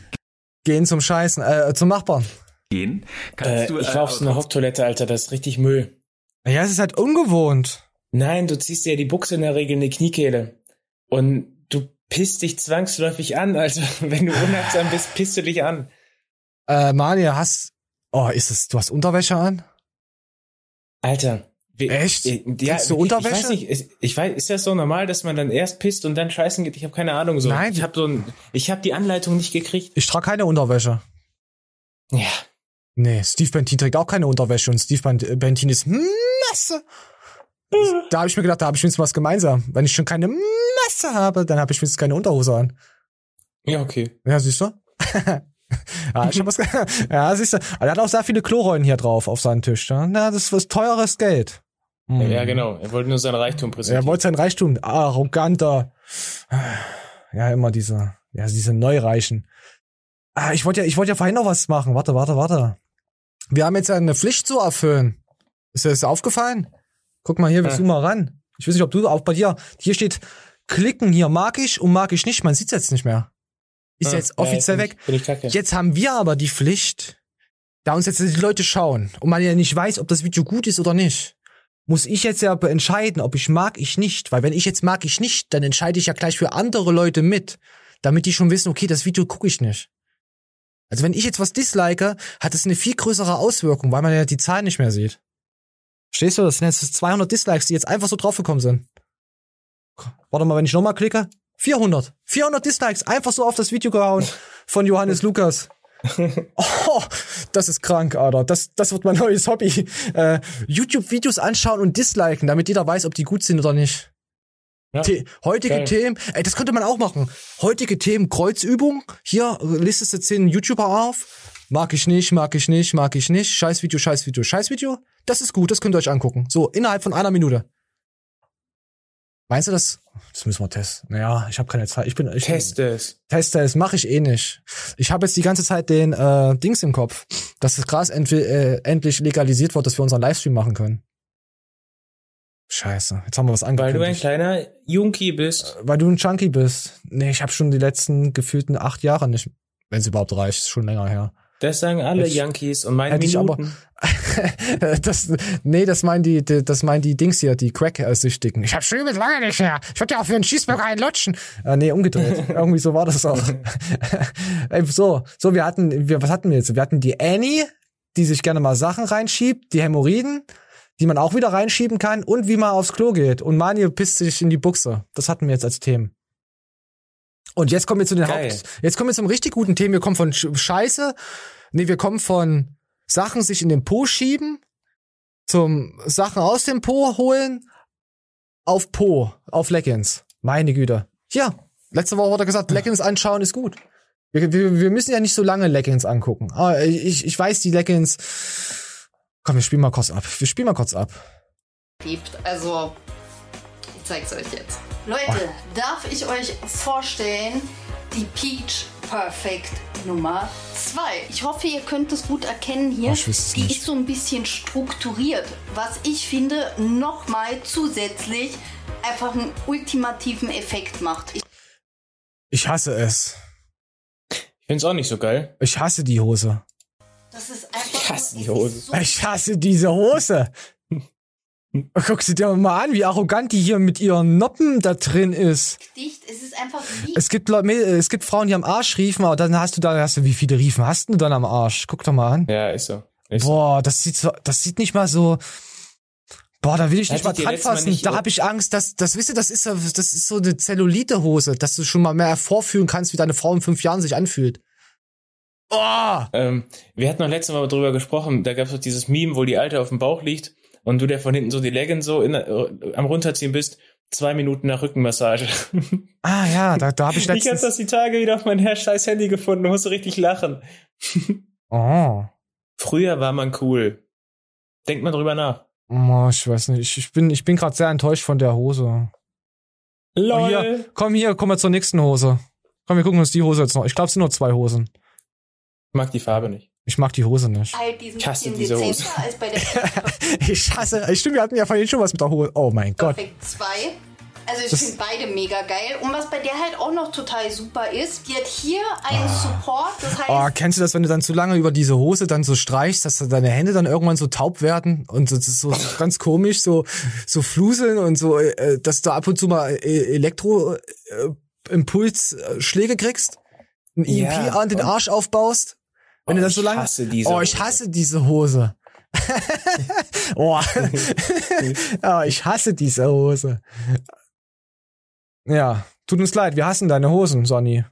Gehen zum Scheißen, äh, zum Nachbarn. gehen. Kannst Äh, du, ich äh, war auf so einer Hocktoilette, Alter, das ist richtig Müll. Ja, es ist halt ungewohnt. Nein, du ziehst dir ja die Buchse in der Regel in die Kniekehle. Und du pisst dich zwangsläufig an, also wenn du unachtsam bist, pisst du dich an. Äh, Mani, hast. Oh, ist es. Du hast Unterwäsche an? Alter. wie- Echt? äh, Ja, Trägst du ich- Unterwäsche? Ich weiß nicht, ist- ich weiß, ist das so normal, dass man dann erst pisst und dann scheißen geht? Ich habe keine Ahnung so. Nein. Ich habe so ein, ich habe die Anleitung nicht gekriegt. Ich trage keine Unterwäsche. Ja. Nee, Steve Bentin trägt auch keine Unterwäsche und Steve Ben- Bentin ist Masse. Da habe ich mir gedacht, da habe ich wenigstens was gemeinsam. Wenn ich schon keine Masse habe, dann habe ich wenigstens keine Unterhose an. Ja, okay. Ja, siehst du? ja, ich hab was ja, siehst du. Aber er hat auch sehr viele Klorollen hier drauf auf seinem Tisch. Ja, Na, das ist teures Geld. Hm. Ja, genau. Er wollte nur sein Reichtum präsentieren. Er wollte sein Reichtum, arroganter. Ja, immer diese, ja, diese Neureichen. Ah, ich wollte ja, ich wollte ja vorhin noch was machen. Warte, warte, warte. Wir haben jetzt eine Pflicht zu erfüllen. Ist dir das aufgefallen? Guck mal hier, wir Ja. zoomen mal ran. Ich weiß nicht, ob du auch bei dir, hier steht klicken hier mag ich und mag ich nicht. Man sieht's jetzt nicht mehr. Ist Ah, jetzt ja, offiziell find weg. ich- ich. Jetzt haben wir aber die Pflicht, da uns jetzt die Leute schauen und man ja nicht weiß, ob das Video gut ist oder nicht, muss ich jetzt ja entscheiden, ob ich mag ich nicht. Weil wenn ich jetzt mag ich nicht, dann entscheide ich ja gleich für andere Leute mit, damit die schon wissen, okay, das Video gucke ich nicht. Also wenn ich jetzt was dislike, hat es eine viel größere Auswirkung, weil man ja die Zahlen nicht mehr sieht. Verstehst du? Das sind jetzt 200 Dislikes, die jetzt einfach so draufgekommen sind. Warte mal, wenn ich nochmal klicke. 400. 400 Dislikes, einfach so auf das Video gehauen von Johannes Lukas. Oh, das ist krank, Alter. Das, das wird mein neues Hobby. Äh, YouTube-Videos anschauen und disliken, damit jeder weiß, ob die gut sind oder nicht. The heutige geil. Themen, ey, das könnte man auch machen. Heutige Themen, Kreuzübung. Hier äh, listest du 10 YouTuber auf. Mag ich nicht, mag ich nicht, mag ich nicht. Scheiß Video, scheiß Video, scheiß Video. Das ist gut, das könnt ihr euch angucken. So, innerhalb von einer Minute. Meinst du das? Das müssen wir testen. Naja, ich habe keine Zeit. Ich bin. Ich, Teste es. Teste es, mache ich eh nicht. Ich habe jetzt die ganze Zeit den äh, Dings im Kopf, dass das Gras äh, endlich legalisiert wird, dass wir unseren Livestream machen können. Scheiße, jetzt haben wir was Weil du ein angekündigt. kleiner Junkie bist. Weil du ein Junkie bist. Nee, ich habe schon die letzten gefühlten acht Jahre nicht, wenn es überhaupt reicht, ist schon länger her. Das sagen alle Ich- Yankees und meine Hätte ich aber, Minuten. das, nee, das meinen die, das meinen die Dings hier, die Crack-Süchtigen. Ich hab schon übel lange nicht mehr. Ich würde ja auch für einen Cheeseburger einen lutschen. Äh, nee, umgedreht. Irgendwie so war das auch. So, so, wir hatten, wir, was hatten wir jetzt? Wir hatten die Annie, die sich gerne mal Sachen reinschiebt, die Hämorrhoiden, die man auch wieder reinschieben kann und wie man aufs Klo geht. Und Mani pisst sich in die Buchse. Das hatten wir jetzt als Themen. Und jetzt kommen wir zu den Geil. Haupt, jetzt kommen wir zum richtig guten Themen. Wir kommen von Sch- Scheiße. Nee, wir kommen von Sachen sich in den Po schieben, zum Sachen aus dem Po holen, auf Po, auf Leggings. Meine Güte. Hier, letzte Woche wurde gesagt, Leggings anschauen ist gut. Wir, wir, wir müssen ja nicht so lange Leggings angucken. Aber ich, ich weiß, die Leggings. Komm, wir spielen mal kurz ab. Wir spielen mal kurz ab. Also, zeig's euch jetzt. Leute, darf ich euch vorstellen, die Peach Perfect Nummer 2. Ich hoffe, ihr könnt es gut erkennen hier. Oh, ich wüsste es die nicht. ist so ein bisschen strukturiert, was ich finde nochmal zusätzlich einfach einen ultimativen Effekt macht. Ich Ich hasse es. Ich find's auch nicht so geil. Ich hasse die Hose. das ist einfach Ich hasse die Hose. Ich hasse diese Hose. Guck sie dir mal an, wie arrogant die hier mit ihren Noppen da drin ist. Dicht, es ist einfach wie. Es gibt Leute, es gibt Frauen, die am Arsch riefen, aber dann hast du da, hast du, wie viele Riefen hast du dann am Arsch? Guck doch mal an. Ja, ist so. Ist Boah, das sieht so, das sieht nicht mal so. Boah, da will ich nicht mal dran fassen. nicht- Da habe ich Angst, dass, das wisst ihr, das ist, so- das ist so eine Zellulite-Hose, dass du schon mal mehr vorfühlen kannst, wie deine Frau in fünf Jahren sich anfühlt. Oh! Ähm, wir hatten noch letztes Mal drüber gesprochen, da gab es doch dieses Meme, wo die Alte auf dem Bauch liegt und du der von hinten so die Leggings so in, äh, am runterziehen bist, zwei Minuten nach Rückenmassage. Ah ja, da, da habe ich Ich hab letztens. das die Tage wieder auf mein scheiß Handy gefunden, musste richtig lachen. oh. Früher war man cool. Denkt mal drüber nach. oh, ich weiß nicht. Ich, ich bin, ich bin gerade sehr enttäuscht von der Hose. LOL. Oh, hier, komm hier, komm mal zur nächsten Hose. Komm, wir gucken uns die Hose jetzt noch. Ich glaube, es sind nur zwei Hosen. Ich mag die Farbe nicht. Ich mag die Hose nicht. Halt Ich hasse diese Hose. dezenter als bei der Ich hasse. Stimmt, wir hatten ja vorhin schon was mit der Hose. Oh mein Gott. Perfect 2. Also ich finde beide mega geil. Und was bei der halt auch noch total super ist, die hat hier einen Support. Das heißt, Oh, kennst du das, wenn du dann zu lange über diese Hose dann so streichst, dass deine Hände dann irgendwann so taub werden und ist so ganz komisch, so so fluseln und so, äh, dass du ab und zu mal äh, Elektroimpulsschläge kriegst, ein EMP Ja, an den Arsch aufbaust, wenn Oh, du dann so ich lange. hasse diese oh, ich Hose. hasse diese Hose. oh. oh, ich hasse diese Hose. Ja, tut uns leid, wir hassen deine Hosen, Sonny.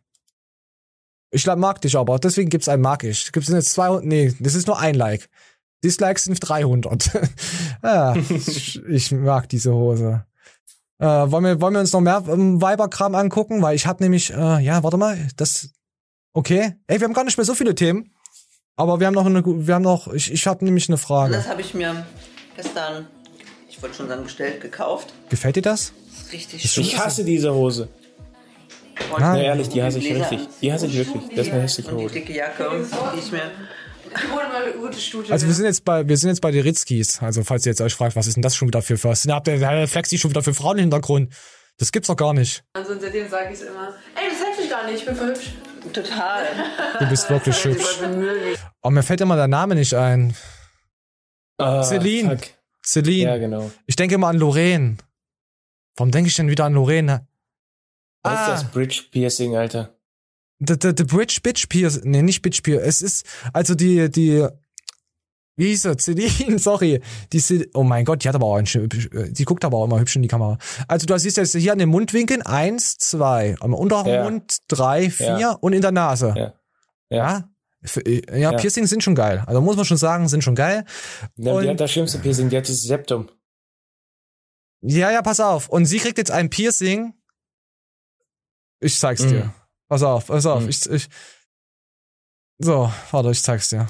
Ich mag dich aber, deswegen gibt's ein mag ich. Gibt's jetzt 200, nee, das ist nur ein Like. Dislikes sind 300. ja, ich, ich mag diese Hose. Äh, wollen, wir, wollen wir uns noch mehr ähm, Weiberkram angucken? Weil ich habe nämlich, äh, ja, warte mal, das, okay. Ey, wir haben gar nicht mehr so viele Themen. Aber wir haben noch eine, gu- wir haben noch, ich, ich habe nämlich eine Frage. Das habe ich mir gestern, ich wollte schon sagen, bestellt, gekauft. Gefällt dir das? Richtig Ich hasse diese Hose. Na, Na ehrlich, die hasse ich Bläser richtig. Die hasse ich wirklich. Das ist eine hässliche Und die Hose. dicke Jacke, die ich mir. Also wir sind jetzt bei, wir sind jetzt bei den Ritzkis. Also falls ihr jetzt euch fragt, was ist denn das schon wieder für was? Habt ihr der Flexi schon wieder für Frauen im Hintergrund? Das gibt's doch gar nicht. Also und seitdem sage ich es immer. Ey, das hätte ich gar nicht, ich bin voll hübsch. Total. Du bist wirklich hübsch. Oh, mir fällt immer der Name nicht ein. Ah, Celine. fuck. Celine. Ja, genau. Ich denke immer an Lorraine. Warum denke ich denn wieder an Lorraine? Was Ah. ist das Bridge Piercing, Alter? The, the, the Bridge Bitch Pierce. Nee, nicht Bitch Pierce. Es ist, also die, die, wie hieß sie? Celine, sorry. Die, Ce- oh mein Gott, die hat aber auch ein schön, die guckt aber auch immer hübsch in die Kamera. Also du siehst jetzt hier an den Mundwinkeln eins, zwei, am unteren Ja. Mund drei, vier Ja. und in der Nase. Ja. Ja. Für, ja, Ja. Piercings sind schon geil. Also muss man schon sagen, sind schon geil. Ja, Und- die hat das schlimmste Piercing, die hat dieses Septum. Ja, ja, pass auf. Und sie kriegt jetzt ein Piercing. Ich zeig's Mhm. dir. Pass auf, pass auf. Mhm. Ich, ich. So, warte, ich zeig's dir.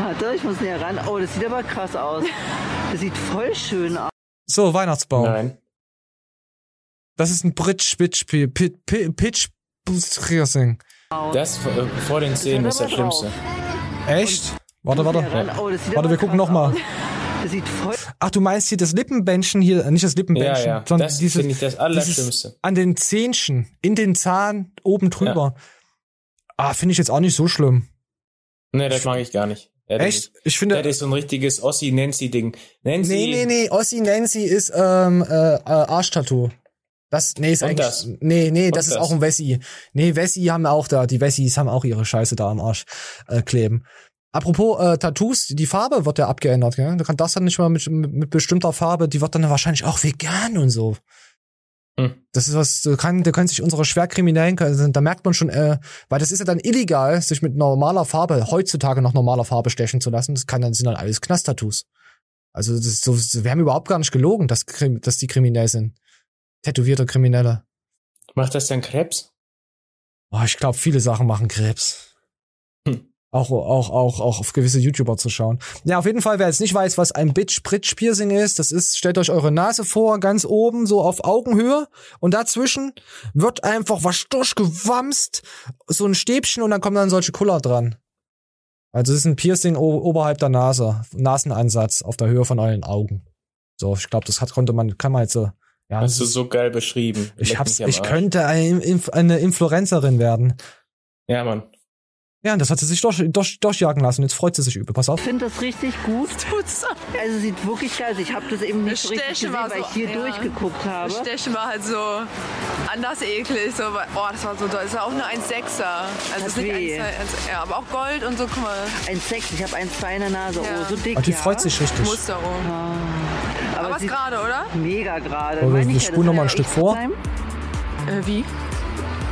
Warte, ich muss näher ran. Oh, das sieht aber krass aus. Das sieht voll schön aus. So, Weihnachtsbaum. Nein. Das ist ein Bridge Pitch Pitch. Das vor, äh, vor den Zähnen ist das Schlimmste. Echt? Warte, warte. Oh, Warte, wir gucken krass noch mal. aus. Das sieht voll. Ach, du meinst hier das Lippenbändchen hier, nicht das Lippenbändchen, Ja, ja, sondern das dieses, finde ich das Allerschlimmste. dieses an den Zähnchen, in den Zahn, oben drüber. Ah, finde ich jetzt auch nicht so schlimm. Nee, das mag ich gar nicht. Ja, das Echt? Ich finde- Das ist so ein richtiges Ossi-Nancy-Ding. Nancy. Nee, nee, nee, Ossi Nancy ist ähm, äh, äh, Arschtattoo. Das, nee, ist Und eigentlich, das? nee, nee, das Und ist das? auch ein Wessi. Nee, Wessi haben auch da, die Wessis haben auch ihre Scheiße da am Arsch äh, kleben. Apropos äh, Tattoos, die Farbe wird ja abgeändert, gell? Da kann das dann nicht mal mit, mit, mit bestimmter Farbe, die wird dann wahrscheinlich auch vegan und so. Hm. Das ist was, da kann, da können sich unsere Schwerkriminellen, also da merkt man schon, äh, weil das ist ja dann illegal, sich mit normaler Farbe, heutzutage noch normaler Farbe stechen zu lassen. Das kann dann, sind dann alles Knast-Tattoos. Also das so, wir haben überhaupt gar nicht gelogen, dass, dass die kriminell sind. Tätowierte Kriminelle. Macht das dann Krebs? Oh, ich glaube, viele Sachen machen Krebs. Auch, auch, auch, auch auf gewisse YouTuber zu schauen. Ja, auf jeden Fall, wer jetzt nicht weiß, was ein Bitch Bridge Piercing ist, das ist, stellt euch eure Nase vor, ganz oben, so auf Augenhöhe. Und dazwischen wird einfach was durchgewamst, so ein Stäbchen und dann kommen dann solche Kuller dran. Also es ist ein Piercing oberhalb der Nase, Nasenansatz auf der Höhe von euren Augen. So, ich glaube, das hat, konnte man, kann man jetzt so, ja, das Hast du so geil beschrieben. ich Leck hab's, ich könnte eine, eine Influencerin werden. Ja, Mann. Ja, und das hat sie sich durch, durch, durchjagen lassen. Jetzt freut sie sich übel. Pass auf. Ich finde das richtig gut. Also sieht wirklich geil aus. Ich habe das eben nicht Das so richtig Stechen gesehen, weil so- ich hier ja. durchgeguckt habe. Das Stechen war halt so anders eklig. So, oh, das war so doll. Das war auch nur 1,6er. Also es ist nicht weh. 1, ja, aber auch Gold und so, guck mal. 1,6, ich habe 1,2 in der Nase. Oh, so dick, Ah, die ja. freut sich richtig. Musterung. Aber, Aber es ist gerade, oder? Mega gerade. Oh, wir- Meine wir ich ja, spulen das noch mal ein ja Stück vor. Äh, wie?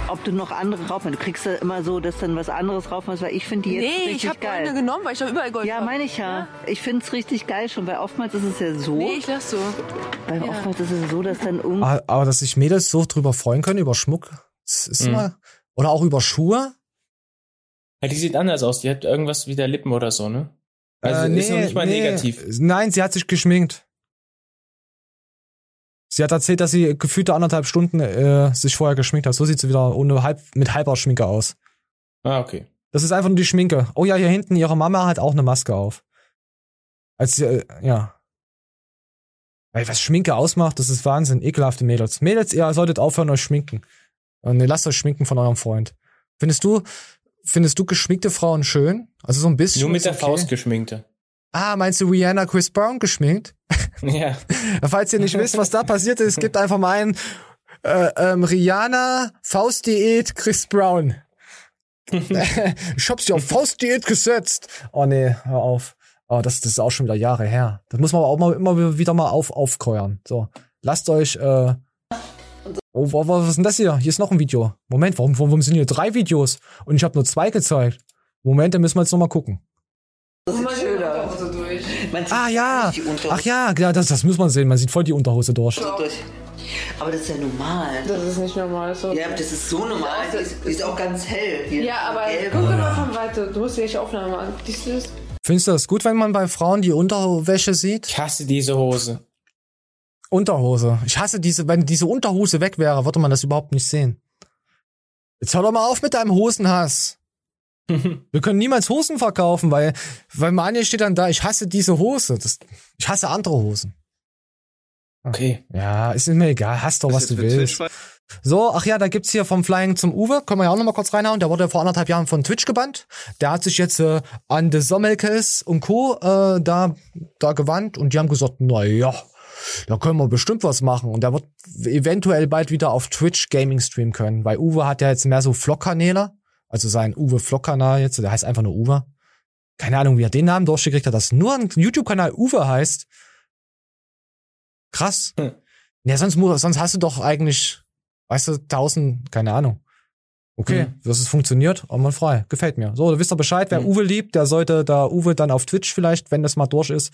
Ob du noch andere drauf hast. Du kriegst ja immer so, dass dann was anderes drauf ist, weil ich finde die jetzt Nee, richtig ich habe geil. goldene genommen, weil ich habe überall Gold Ja, meine ich ja. Ich finde es richtig geil schon, weil oftmals ist es ja so. Nee, ich lass so. Weil Ja. oftmals ist es so, dass dann irgendwie. Aber, aber dass sich Mädels so drüber freuen können, über Schmuck, das ist Mhm. mal, oder auch über Schuhe. Ja, die sieht anders aus. Die hat irgendwas wie der Lippen oder so, ne? Also Äh, ist noch nicht mal nee. negativ. Nein, sie hat sich geschminkt. Sie hat erzählt, dass sie gefühlte anderthalb Stunden äh, sich vorher geschminkt hat. So sieht sie wieder ohne halb, mit halber Schminke aus. Ah, okay. Das ist einfach nur die Schminke. Oh ja, hier hinten, ihre Mama hat auch eine Maske auf. Als sie, äh, ja. Weil was Schminke ausmacht, das ist Wahnsinn. Ekelhafte Mädels. Mädels, ihr solltet aufhören, euch schminken. Und ne, lasst euch schminken von eurem Freund. Findest du, findest du geschminkte Frauen schön? Also so ein bisschen. Nur mit der okay. Faust geschminkte. Ah, meinst du Rihanna Chris Brown geschminkt? Ja. Falls ihr nicht wisst, was da passiert ist, gebt einfach mal ein äh, ähm, Rihanna Faustdiät Chris Brown. ich hab sie auf Faustdiät gesetzt. Oh nee, hör auf. Oh, das, das ist auch schon wieder Jahre her. Das muss man auch mal immer wieder mal auf, aufkeuern. So, lasst euch. Äh oh, wa- wa- was ist denn das hier? Hier ist noch ein Video. Moment, warum, warum sind hier drei Videos? Und ich habe nur zwei gezeigt. Moment, da müssen wir jetzt noch mal gucken. Das sieht schön aus. Man sieht Ah ja. die Unterhose Ach ja, ja das, das muss man sehen. Man sieht voll die Unterhose durch. durch. Aber das ist ja normal. Das ist nicht normal. So. Ja, das ist so normal. Die ist, die ist auch ganz hell. Hier Ja, aber gelb. guck mal von weiter. Du musst dir die Aufnahme machen. Siehst du das? Findest du das gut, wenn man bei Frauen die Unterwäsche sieht? Ich hasse diese Hose. Unterhose. Ich hasse diese, wenn diese Unterhose weg wäre, würde man das überhaupt nicht sehen. Jetzt hör doch mal auf mit deinem Hosenhass. Wir können niemals Hosen verkaufen, weil, weil Manja steht dann da, ich hasse diese Hose. Das, ich hasse andere Hosen. Okay. Ja, ist mir egal, hast doch, was du willst. So, ach ja, da gibt's hier vom Flying zum Uwe, können wir ja auch noch mal kurz reinhauen. Der wurde vor anderthalb Jahren von Twitch gebannt. Der hat sich jetzt äh, an The Sommelkes und Co. Äh, da, da gewandt und die haben gesagt, na ja, da können wir bestimmt was machen. Und der wird eventuell bald wieder auf Twitch Gaming streamen können, weil Uwe hat ja jetzt mehr so Vlog-Kanäle. Also sein Uwe Vlog-Kanal jetzt, der heißt einfach nur Uwe. Keine Ahnung, wie er den Namen durchgekriegt hat, dass nur ein YouTube-Kanal Uwe heißt. Krass. Ja, sonst, sonst hast du doch eigentlich, weißt du, tausend, keine Ahnung. Okay, Mhm. das ist funktioniert, einmal frei. Gefällt mir. So, du wisst doch Bescheid, wer Uwe liebt, der sollte da Uwe dann auf Twitch vielleicht, wenn das mal durch ist.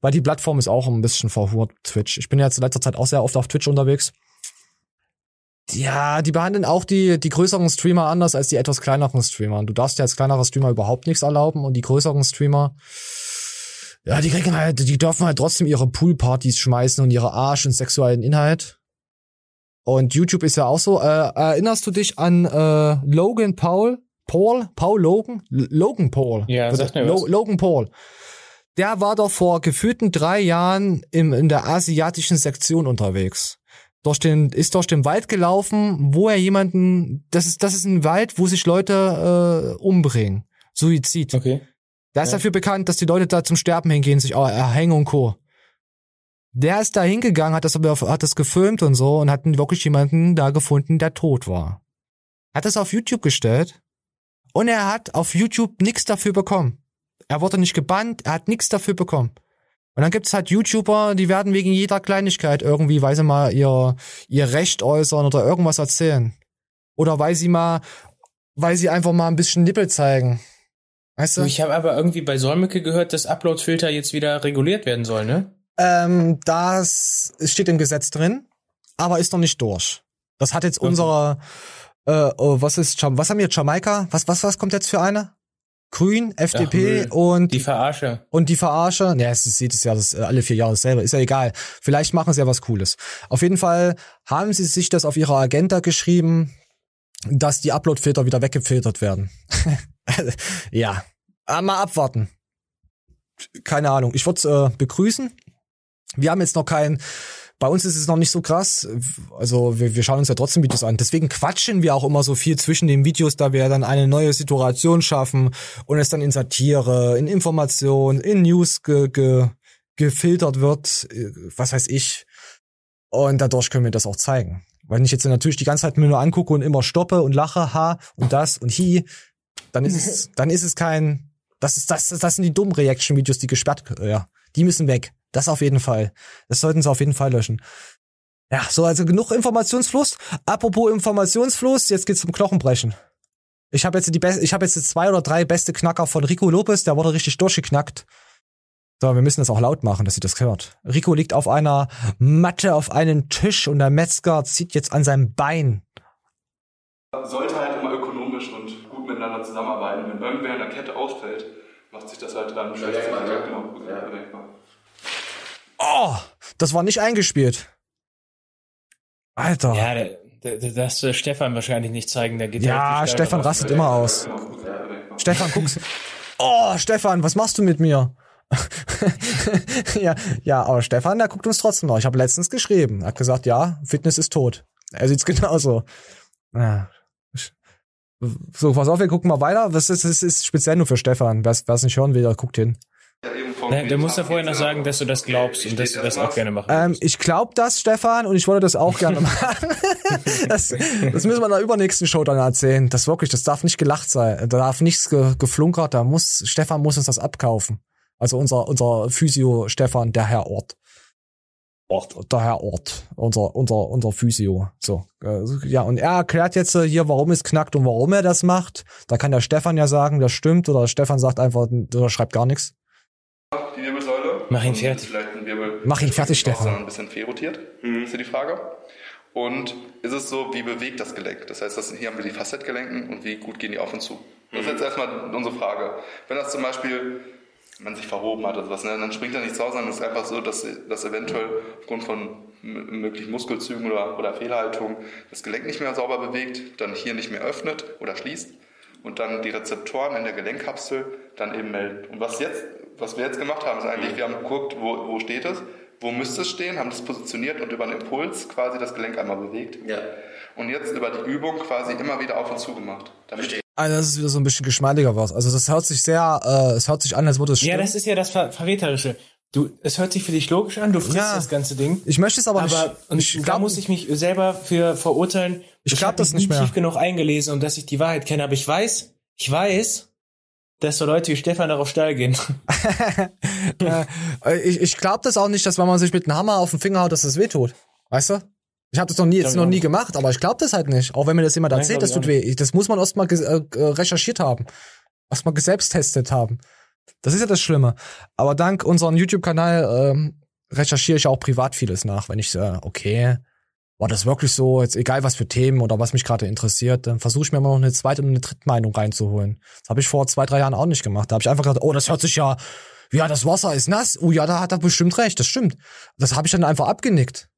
Weil die Plattform ist auch ein bisschen verhurt, Twitch. Ich bin ja jetzt in letzter Zeit auch sehr oft auf Twitch unterwegs. Ja, die behandeln auch die, die größeren Streamer anders als die etwas kleineren Streamer. Du darfst ja als kleinerer Streamer überhaupt nichts erlauben und die größeren Streamer, ja, die kriegen halt, die dürfen halt trotzdem ihre Poolpartys schmeißen und ihre Arsch und sexuellen Inhalt. Und YouTube ist ja auch so. Äh, erinnerst du dich an äh, Logan Paul? Paul? Paul Logan? L Logan Paul. Ja, sag mir Lo was. Logan Paul. Der war doch vor gefühlten drei Jahren im, in der asiatischen Sektion unterwegs. Durch den, ist durch den Wald gelaufen, wo er jemanden, das ist, das ist ein Wald, wo sich Leute äh, umbringen. Suizid. Okay. Der ist Ja. dafür bekannt, dass die Leute da zum Sterben hingehen, sich auch erhängen und Co. Der ist da hingegangen, hat das hat das gefilmt und so und hat wirklich jemanden da gefunden, der tot war. Hat das auf YouTube gestellt und er hat auf YouTube nichts dafür bekommen. Er wurde nicht gebannt, er hat nichts dafür bekommen. Und dann gibt's halt YouTuber, die werden wegen jeder Kleinigkeit irgendwie, weil sie mal ihr, ihr Recht äußern oder irgendwas erzählen. Oder weil sie mal, weil sie einfach mal ein bisschen Nippel zeigen. Weißt du? Ich habe aber irgendwie bei Solmecke gehört, dass Upload-Filter jetzt wieder reguliert werden sollen, ne? Ähm, das steht im Gesetz drin, aber ist noch nicht durch. Das hat jetzt unsere, äh, oh, was ist, was haben wir, Jamaika? Was, was, was kommt jetzt für eine? Grün, FDP Ach, und Die Verarsche. und die Verarsche. Ja, es ist jedes Jahr das, äh, alle vier Jahre dasselbe. Ist ja egal. Vielleicht machen sie ja was Cooles. Auf jeden Fall haben sie sich das auf ihrer Agenda geschrieben, dass die Upload-Filter wieder weggefiltert werden. ja. Aber mal abwarten. Keine Ahnung. Ich würde es äh, begrüßen. Wir haben jetzt noch kein, Bei uns ist es noch nicht so krass. Also wir, wir schauen uns ja trotzdem Videos an. Deswegen quatschen wir auch immer so viel zwischen den Videos, da wir dann eine neue Situation schaffen und es dann in Satire, in Information, in News ge, ge, gefiltert wird, was weiß ich. Und dadurch können wir das auch zeigen. Wenn ich jetzt natürlich die ganze Zeit mir nur angucke und immer stoppe und lache, ha und das und hi, dann ist es, dann ist es kein, das ist, das, das sind die dummen Reaction-Videos, die gesperrt, ja, die müssen weg. Das auf jeden Fall. Das sollten sie auf jeden Fall löschen. Ja, so, also genug Informationsfluss. Apropos Informationsfluss, jetzt geht's zum Knochenbrechen. Ich habe jetzt die Be ich habe jetzt zwei oder drei beste Knacker von Rico Lopez, der wurde richtig durchgeknackt. So, wir müssen das auch laut machen, dass ihr das hört. Rico liegt auf einer Matte auf einem Tisch und der Metzger zieht jetzt an seinem Bein. Sollte halt immer ökonomisch und gut miteinander zusammenarbeiten. Wenn irgendwer in der Kette ausfällt, macht sich das halt dann schlecht. Ja, genau, gut bemerkbar. Oh, das war nicht eingespielt. Alter. Ja, der, der, das äh, Stefan wahrscheinlich nicht zeigen, der geht Ja, richtig Stefan rastet immer aus. Stefan, guck's. Oh, Stefan, was machst du mit mir? ja, ja, aber Stefan, der guckt uns trotzdem noch. Ich habe letztens geschrieben. Er hat gesagt, ja, Fitness ist tot. Er sieht's genauso. Ja. So, pass auf, wir gucken mal weiter. Was ist, das ist speziell nur für Stefan. Wer es nicht hören will, der guckt hin. Ne, du musst ja vorher noch sagen, dass du das glaubst und dass du das auch gerne machen Ähm, ich glaube das, Stefan, und ich wollte das auch gerne machen. das, das müssen wir in der übernächsten Show dann erzählen. Das wirklich, das darf nicht gelacht sein. Da darf nichts ge geflunkert. Da muss, Stefan muss uns das abkaufen. Also unser, unser Physio Stefan, der Herr Ort. Ort, der Herr Ort, unser, unser, unser Physio. So, äh, ja, und er erklärt jetzt äh, hier, warum es knackt und warum er das macht. Da kann der Stefan ja sagen, das stimmt, oder Stefan sagt einfach, oder schreibt gar nichts. Die Wirbelsäule. Mach ihn fertig. Vielleicht ein Wirbel Mach ihn fertig, Stefan. ein bisschen fehlrotiert, ist hier die Frage. Und ist es so, wie bewegt das Gelenk? Das heißt, das, hier haben wir die Facetgelenken und wie gut gehen die auf und zu? Das ist jetzt erstmal unsere Frage. Wenn das zum Beispiel, man sich verhoben hat oder sowas, ne, dann springt er nicht raus, sondern es ist einfach so, dass, dass eventuell aufgrund von möglichen Muskelzügen oder, oder Fehlhaltung das Gelenk nicht mehr sauber bewegt, dann hier nicht mehr öffnet oder schließt und dann die Rezeptoren in der Gelenkkapsel dann eben melden. Und was jetzt, was wir jetzt gemacht haben, ist eigentlich, wir haben geguckt, wo, wo steht es, wo müsste es stehen, haben das positioniert und über einen Impuls quasi das Gelenk einmal bewegt. Und jetzt über die Übung quasi immer wieder auf und zu gemacht. Damit Also das ist wieder so ein bisschen geschmeidiger was. Also das hört sich sehr, äh, es hört sich an, als würde es Ja, stimmen. das ist ja das Ver Verräterische. Du, es hört sich für dich logisch an, du frisst Ja. das ganze Ding. Ich möchte es aber, Aber nicht. und ich da glaub- muss ich mich selber für verurteilen. Ich glaub hab das nicht mehr. tief genug eingelesen, um dass ich die Wahrheit kenne. Aber ich weiß, ich weiß, dass so Leute wie Stefan darauf steil gehen. ich ich glaube das auch nicht, dass wenn man sich mit einem Hammer auf den Finger haut, dass das wehtut. Weißt du? Ich habe das noch nie, jetzt noch nie gemacht, aber ich glaube das halt nicht. Auch wenn mir das jemand Nein, erzählt, das tut weh. Das muss man erst mal ges- äh, recherchiert haben. Erst mal selbst testet haben. Das ist ja das Schlimme. Aber dank unserem YouTube-Kanal ähm, recherchiere ich auch privat vieles nach. Wenn ich äh, okay, war das wirklich so, jetzt egal was für Themen oder was mich gerade interessiert, dann versuche ich mir mal noch eine zweite und eine dritte Meinung reinzuholen. Das habe ich vor zwei, drei Jahren auch nicht gemacht. Da habe ich einfach gedacht, oh, das hört sich ja, ja, das Wasser ist nass. Oh ja, da hat er bestimmt recht, das stimmt. Das habe ich dann einfach abgenickt.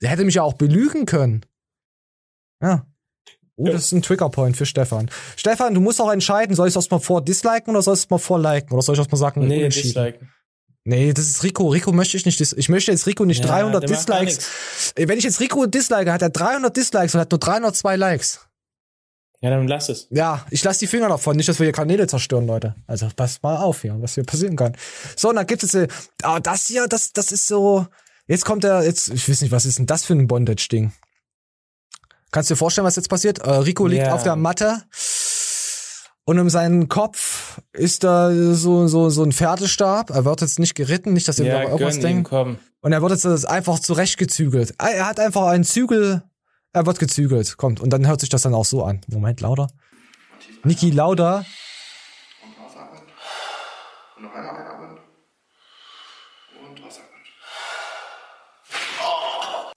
Der hätte mich ja auch belügen können. Ja. Oh, das ist ein Triggerpoint für Stefan. Stefan, du musst auch entscheiden, soll ich das mal vor disliken oder soll ich es mal vor liken? Oder soll ich das mal sagen? Nee, disliken. Nee, das ist Rico. Rico möchte ich nicht. Ich möchte jetzt Rico nicht Ja, 300 der macht gar Dislikes. Wenn ich jetzt Rico dislike, hat er 300 Dislikes und hat nur 302 Likes. Ja, dann lass es. Ja, ich lasse die Finger davon, nicht, dass wir hier Kanäle zerstören, Leute. Also passt mal auf hier, was hier passieren kann. So, und dann gibt es äh, ah, das hier, das, das ist so. Jetzt kommt er, jetzt, ich weiß nicht, was ist denn das für ein Bondage-Ding? Kannst du dir vorstellen, was jetzt passiert? Äh, Rico liegt Ja. auf der Matte und um seinen Kopf ist da so, so, so ein Pferdestab. Er wird jetzt nicht geritten, nicht, dass ihr Ja, irgendwas denkt. Und er wird jetzt einfach zurechtgezügelt. Ah, Er hat einfach einen Zügel, er wird gezügelt, kommt. Und dann hört sich das dann auch so an. Moment, lauter. Niki Lauda. Und noch einmal einatmen. Und ausatmen.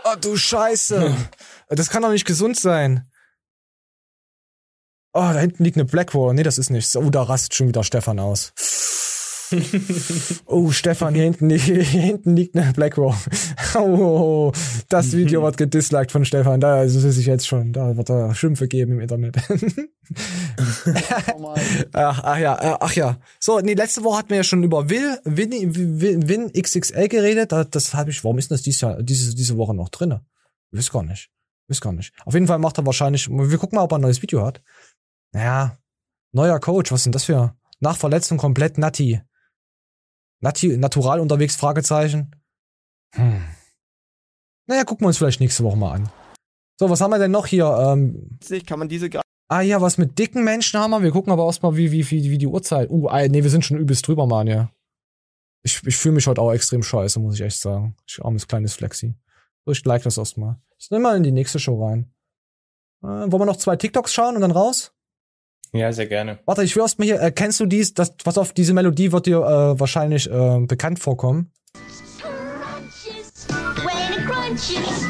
Oh, du Scheiße. Das kann doch nicht gesund sein. Oh, da hinten liegt eine Blackwall. Nee, das ist nichts. Oh, da rastet schon wieder Stefan aus. oh, Stefan, hier hinten, hier hinten liegt eine Blackwall. Oh, das Video wird gedisliked von Stefan. Da ist es jetzt schon. Da wird er Schimpfe geben im Internet. ach, ach ja, äh, ach ja. So, nee, letzte Woche hatten wir ja schon über Will, Win, Win, Win XXL geredet. Da- Das habe ich, warum ist denn das dieses Jahr, diese, diese Woche noch drinne? Ich weiß gar nicht. Weiß gar nicht. Auf jeden Fall macht er wahrscheinlich, wir gucken mal, ob er ein neues Video hat. Naja, neuer Coach, was denn das für? Nach Verletzung komplett Natti. Natti, natural unterwegs, Fragezeichen. Hm. Naja, gucken wir uns vielleicht nächste Woche mal an. So, was haben wir denn noch hier? Ähm, Kann man diese Gra ah ja, was mit dicken Menschen haben wir. Wir gucken aber erstmal, wie, wie, wie, wie die Uhrzeit. Uh, ah, nee, wir sind schon übelst drüber, Mann, ja. Ich, ich fühle mich heute auch extrem scheiße, muss ich echt sagen. Ich armes kleines Flexi. So, ich like das erstmal. Ich nehme mal in die nächste Show rein. Äh, wollen wir noch zwei TikToks schauen und dann raus? Ja, sehr gerne. Warte, ich will erstmal hier, äh, kennst du dies, das, pass auf, diese Melodie wird dir äh, wahrscheinlich äh, bekannt vorkommen. Crunches,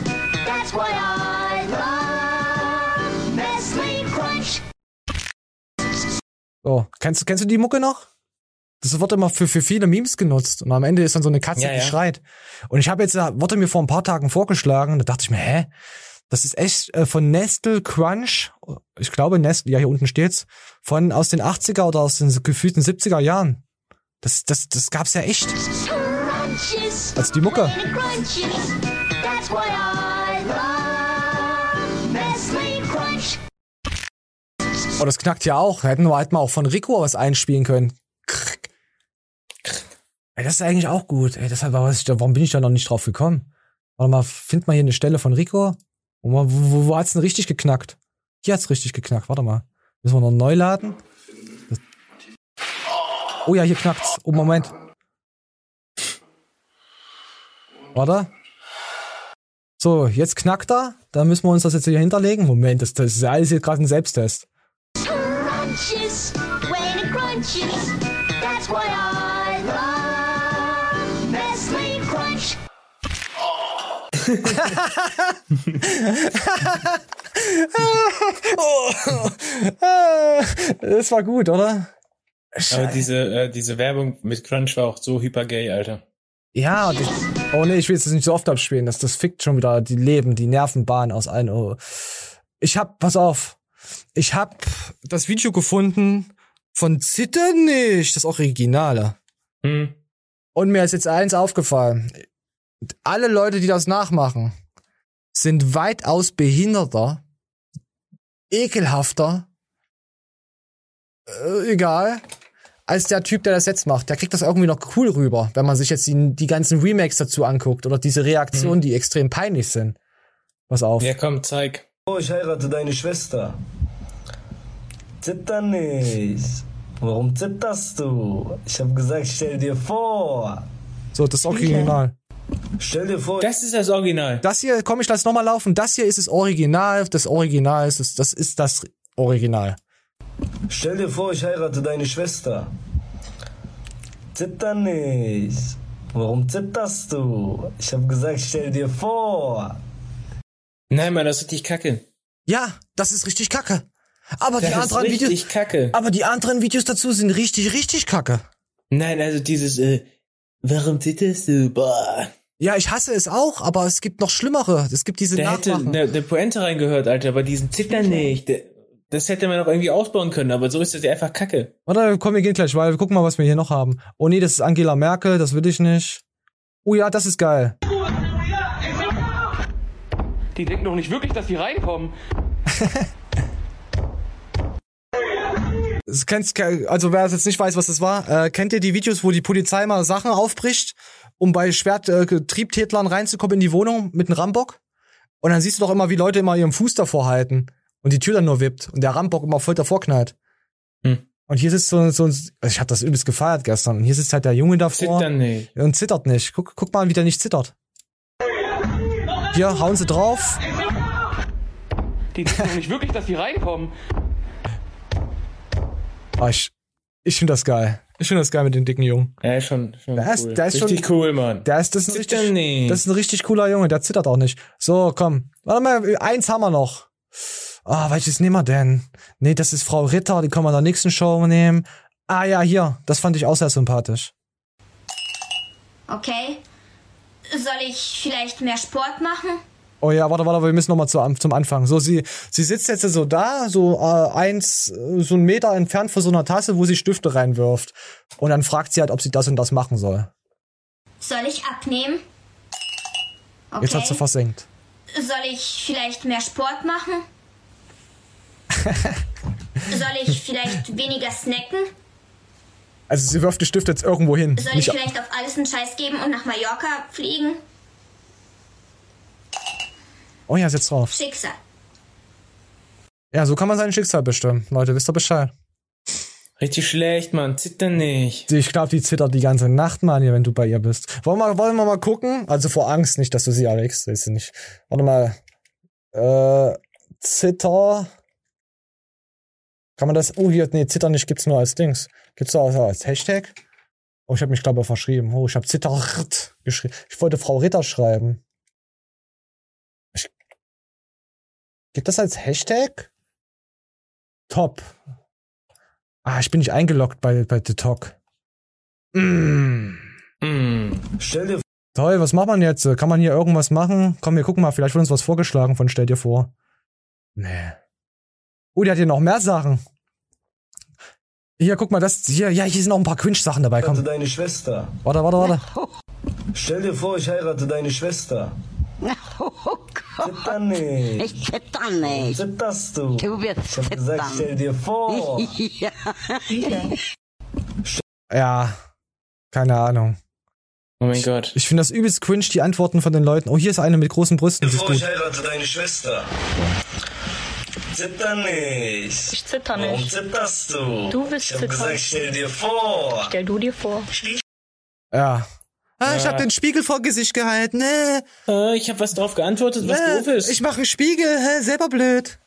that's why I love Nestle Crunch. So, kennst, kennst du die Mucke noch? Das wird immer für, für viele Memes genutzt und am Ende ist dann so eine Katze, Ja, die ja. schreit. Und ich habe jetzt, wurde mir vor ein paar Tagen vorgeschlagen, da dachte ich mir, hä? Das ist echt äh, von Nestle Crunch, ich glaube Nestle, ja hier unten steht's, von aus den 80er oder aus den gefühlten 70er Jahren. Das, das, das gab's ja echt. Crunches. Also die Mucke. When it crunches, that's why I love Nestle Crunch. Oh, das knackt ja auch. Hätten wir halt mal auch von Rico was einspielen können. Ey, das ist eigentlich auch gut. Ey, deshalb, warum bin ich da noch nicht drauf gekommen? Warte mal, find mal hier eine Stelle von Rico. Wo, wo, wo, hat's denn richtig geknackt? Hier hat's richtig geknackt. Warte mal. Müssen wir noch neu laden? Das- Oh ja, hier knackt's. Oh, Moment. Warte. So, jetzt knackt er. Da müssen wir uns das jetzt hier hinterlegen. Moment, das, das ist alles hier gerade ein Selbsttest. Das war gut, oder? Aber diese, äh, diese Werbung mit Crunch war auch so hypergay, Alter. Ja, und ich, oh nee, ich will jetzt nicht so oft abspielen. Das, das fickt schon wieder die Leben, die Nervenbahn aus allen. Oh. Ich hab, pass auf, ich hab das Video gefunden von Zitter nicht, das Originale. Hm. Und mir ist jetzt eins aufgefallen. Alle Leute, die das nachmachen, sind weitaus behinderter, ekelhafter, äh, egal, als der Typ, der das jetzt macht. Der kriegt das irgendwie noch cool rüber, wenn man sich jetzt die, die ganzen Remakes dazu anguckt oder diese Reaktionen, die extrem peinlich sind. Pass auf. Ja, komm, zeig. Oh, ich heirate deine Schwester. Zitter nicht. Warum zitterst du? Ich hab gesagt, stell dir vor. So, das Original. Stell dir vor. Das ist das Original. Das hier, komm, ich lass nochmal laufen. Das hier ist das Original. Das Original ist das, das ist das Original. Stell dir vor, ich heirate deine Schwester. Zitter nicht. Warum zitterst du? Ich hab gesagt, stell dir vor. Nein, Mann, das ist richtig kacke. Ja, das ist richtig kacke. Aber Das die ist anderen richtig Videos, kacke. aber die anderen Videos dazu sind richtig, richtig kacke. Nein, also dieses, äh, warum zitterst du? Boah. Ja, ich hasse es auch, aber es gibt noch schlimmere. Es gibt diese hätte Nachmachen. eine, eine Pointe reingehört, Alter, aber diesen Zittern nicht. Der- Das hätte man doch irgendwie ausbauen können, aber so ist das ja einfach kacke. Warte, komm, wir gehen gleich, weil wir gucken mal, was wir hier noch haben. Oh nee, das ist Angela Merkel, das will ich nicht. Oh ja, das ist geil. Die denken doch nicht wirklich, dass die reinkommen. Kennst, also wer jetzt nicht weiß, was das war, äh, kennt ihr die Videos, wo die Polizei mal Sachen aufbricht, um bei schwert äh, reinzukommen in die Wohnung mit einem Rambock? Und dann siehst du doch immer, wie Leute immer ihren Fuß davor halten und die Tür dann nur wippt und der Rambock immer voll davor knallt. Hm. Und hier sitzt so, so ein, also ich hab das übelst gefeiert gestern. Und hier sitzt halt der Junge davor. Zittern nicht. Und zittert nicht. Guck, guck mal, wie der nicht zittert. Hier, hauen sie drauf. Die denken nicht wirklich, dass die reinkommen. Ah, ich ich finde das geil. Ich finde das geil mit den dicken Jungen. Ja, schon, schon Der ist, cool. der ist richtig schon, cool, Mann. Der ist, das ist, richtig, nicht. das ist ein richtig cooler Junge, der zittert auch nicht. So, komm. Warte mal, eins haben wir noch. Ah, welches nehmen wir denn? Nee, das ist Frau Ritter, die können wir in der nächsten Show nehmen. Ah ja, hier, das fand ich auch sehr sympathisch. Okay? Soll ich vielleicht mehr Sport machen? Oh ja, warte, warte, wir müssen nochmal zu, zum Anfang. So, sie, sie sitzt jetzt so da, so äh, eins, äh, so einen Meter entfernt von so einer Tasse, wo sie Stifte reinwirft. Und dann fragt sie halt, ob sie das und das machen soll. Soll ich abnehmen? Okay. Jetzt hat sie versenkt. Soll ich vielleicht mehr Sport machen? Soll ich vielleicht weniger snacken? Also sie wirft die Stifte jetzt irgendwo hin. Soll ich Nicht, vielleicht auf alles einen Scheiß geben und nach Mallorca fliegen? Oh ja, ist jetzt drauf. Schicksal. Ja, so kann man sein Schicksal bestimmen. Leute, wisst ihr Bescheid. Richtig schlecht, Mann. Zitter nicht. Ich glaube, die zittert die ganze Nacht, Mann, hier, wenn du bei ihr bist. Wollen wir, wollen wir mal gucken? Also vor Angst nicht, dass du sie erregst. Ist sie nicht. Warte mal. Äh, Zitter. Kann man das? Oh, hier, nee, Zitter nicht gibt's nur als Dings. Gibt's auch als Hashtag? Oh, ich habe mich, glaube ich, verschrieben. Oh, ich habe Zittert geschrieben. Ich wollte Frau Ritter schreiben. Gibt das als Hashtag? Top. Ah, ich bin nicht eingeloggt bei, bei The Talk. Mm. Stell dir Toll, was macht man jetzt? Kann man hier irgendwas machen? Komm, wir gucken mal, vielleicht wird uns was vorgeschlagen von Stell dir vor. Nee. Oh, die hat hier noch mehr Sachen. Hier, guck mal, das, hier, ja, hier sind noch ein paar Cringe-Sachen dabei, heirate komm. deine Schwester. Warte, warte, warte. Stell dir vor, ich heirate deine Schwester. Zitter nicht. Ich zitter nicht. Zitterst du? Du wirst Ich hab gesagt, zittern. stell dir vor. ja. Ja, keine Ahnung. Oh mein Gott. Ich finde das übelst cringe, die Antworten von den Leuten. Oh, hier ist eine mit großen Brüsten, Bevor ich heirate deine Schwester. Zitter nicht. Ich zitter Warum nicht. zitterst du? Du willst Ich hab zittern. gesagt, stell dir vor. Stell du dir vor. Ja. Ah, ich Ja. hab den Spiegel vor Gesicht gehalten. Nee. Äh, ich habe was drauf geantwortet, was Nee, doof ist. Ich mache einen Spiegel, hä? selber blöd.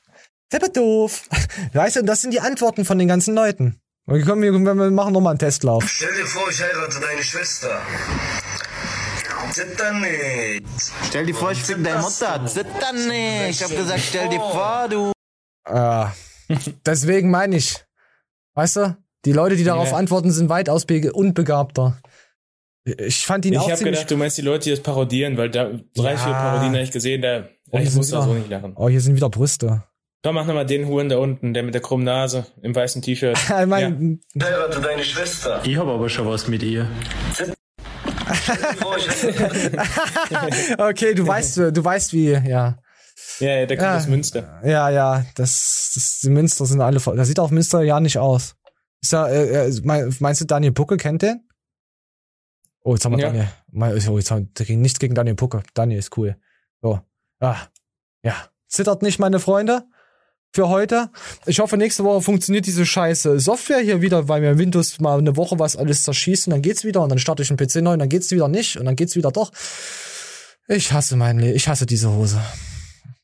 Selber doof. Weißt du, und das sind die Antworten von den ganzen Leuten. Wir, kommen, wir, wir machen nochmal einen Testlauf. Stell dir vor, ich heirate deine Schwester. Zitter nicht. Stell dir vor, ich fick deine Mutter. Zitter nicht. Ich hab gesagt, stell dir vor, du. Ja. Deswegen meine ich. Weißt du, die Leute, die darauf Ja. antworten, sind weitaus be- unbegabter. Ich fand ihn Ich auch habe ziemlich... gedacht, du meinst die Leute, die das parodieren, weil da drei, Ja. vier Parodien habe ich gesehen, da Oh, ich muss da so nicht lachen. Oh, hier sind wieder Brüste. Komm, mach nochmal den Huren da unten, der mit der krummen Nase, im weißen T-Shirt. Ich mein, Ich heirate deine Schwester. Ich habe aber schon was mit ihr. Ich okay, du weißt, du weißt wie, ja. Ja, ja, der kommt Ja. aus Münster. Ja, ja, das, das die Münster sind alle voll. Das sieht auf Münster ja nicht aus. Ist ja, äh, äh, mein- meinst du, Daniel Pucke kennt den? Oh, jetzt haben wir Ja. Daniel. Mal- Oh, jetzt haben wir nichts gegen Daniel Pucke. Daniel ist cool. So. Ah. Ja. Zittert nicht, meine Freunde. Für heute. Ich hoffe, nächste Woche funktioniert diese scheiße Software hier wieder, weil mir Windows mal eine Woche was alles zerschießt und dann geht's wieder und dann starte ich einen PC neu und dann geht's wieder nicht und dann geht's wieder doch. Ich hasse mein Leben. Ich hasse diese Hose.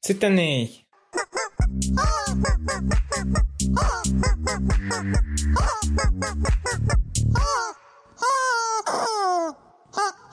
Zitter nicht. はあ、はあ、はあ。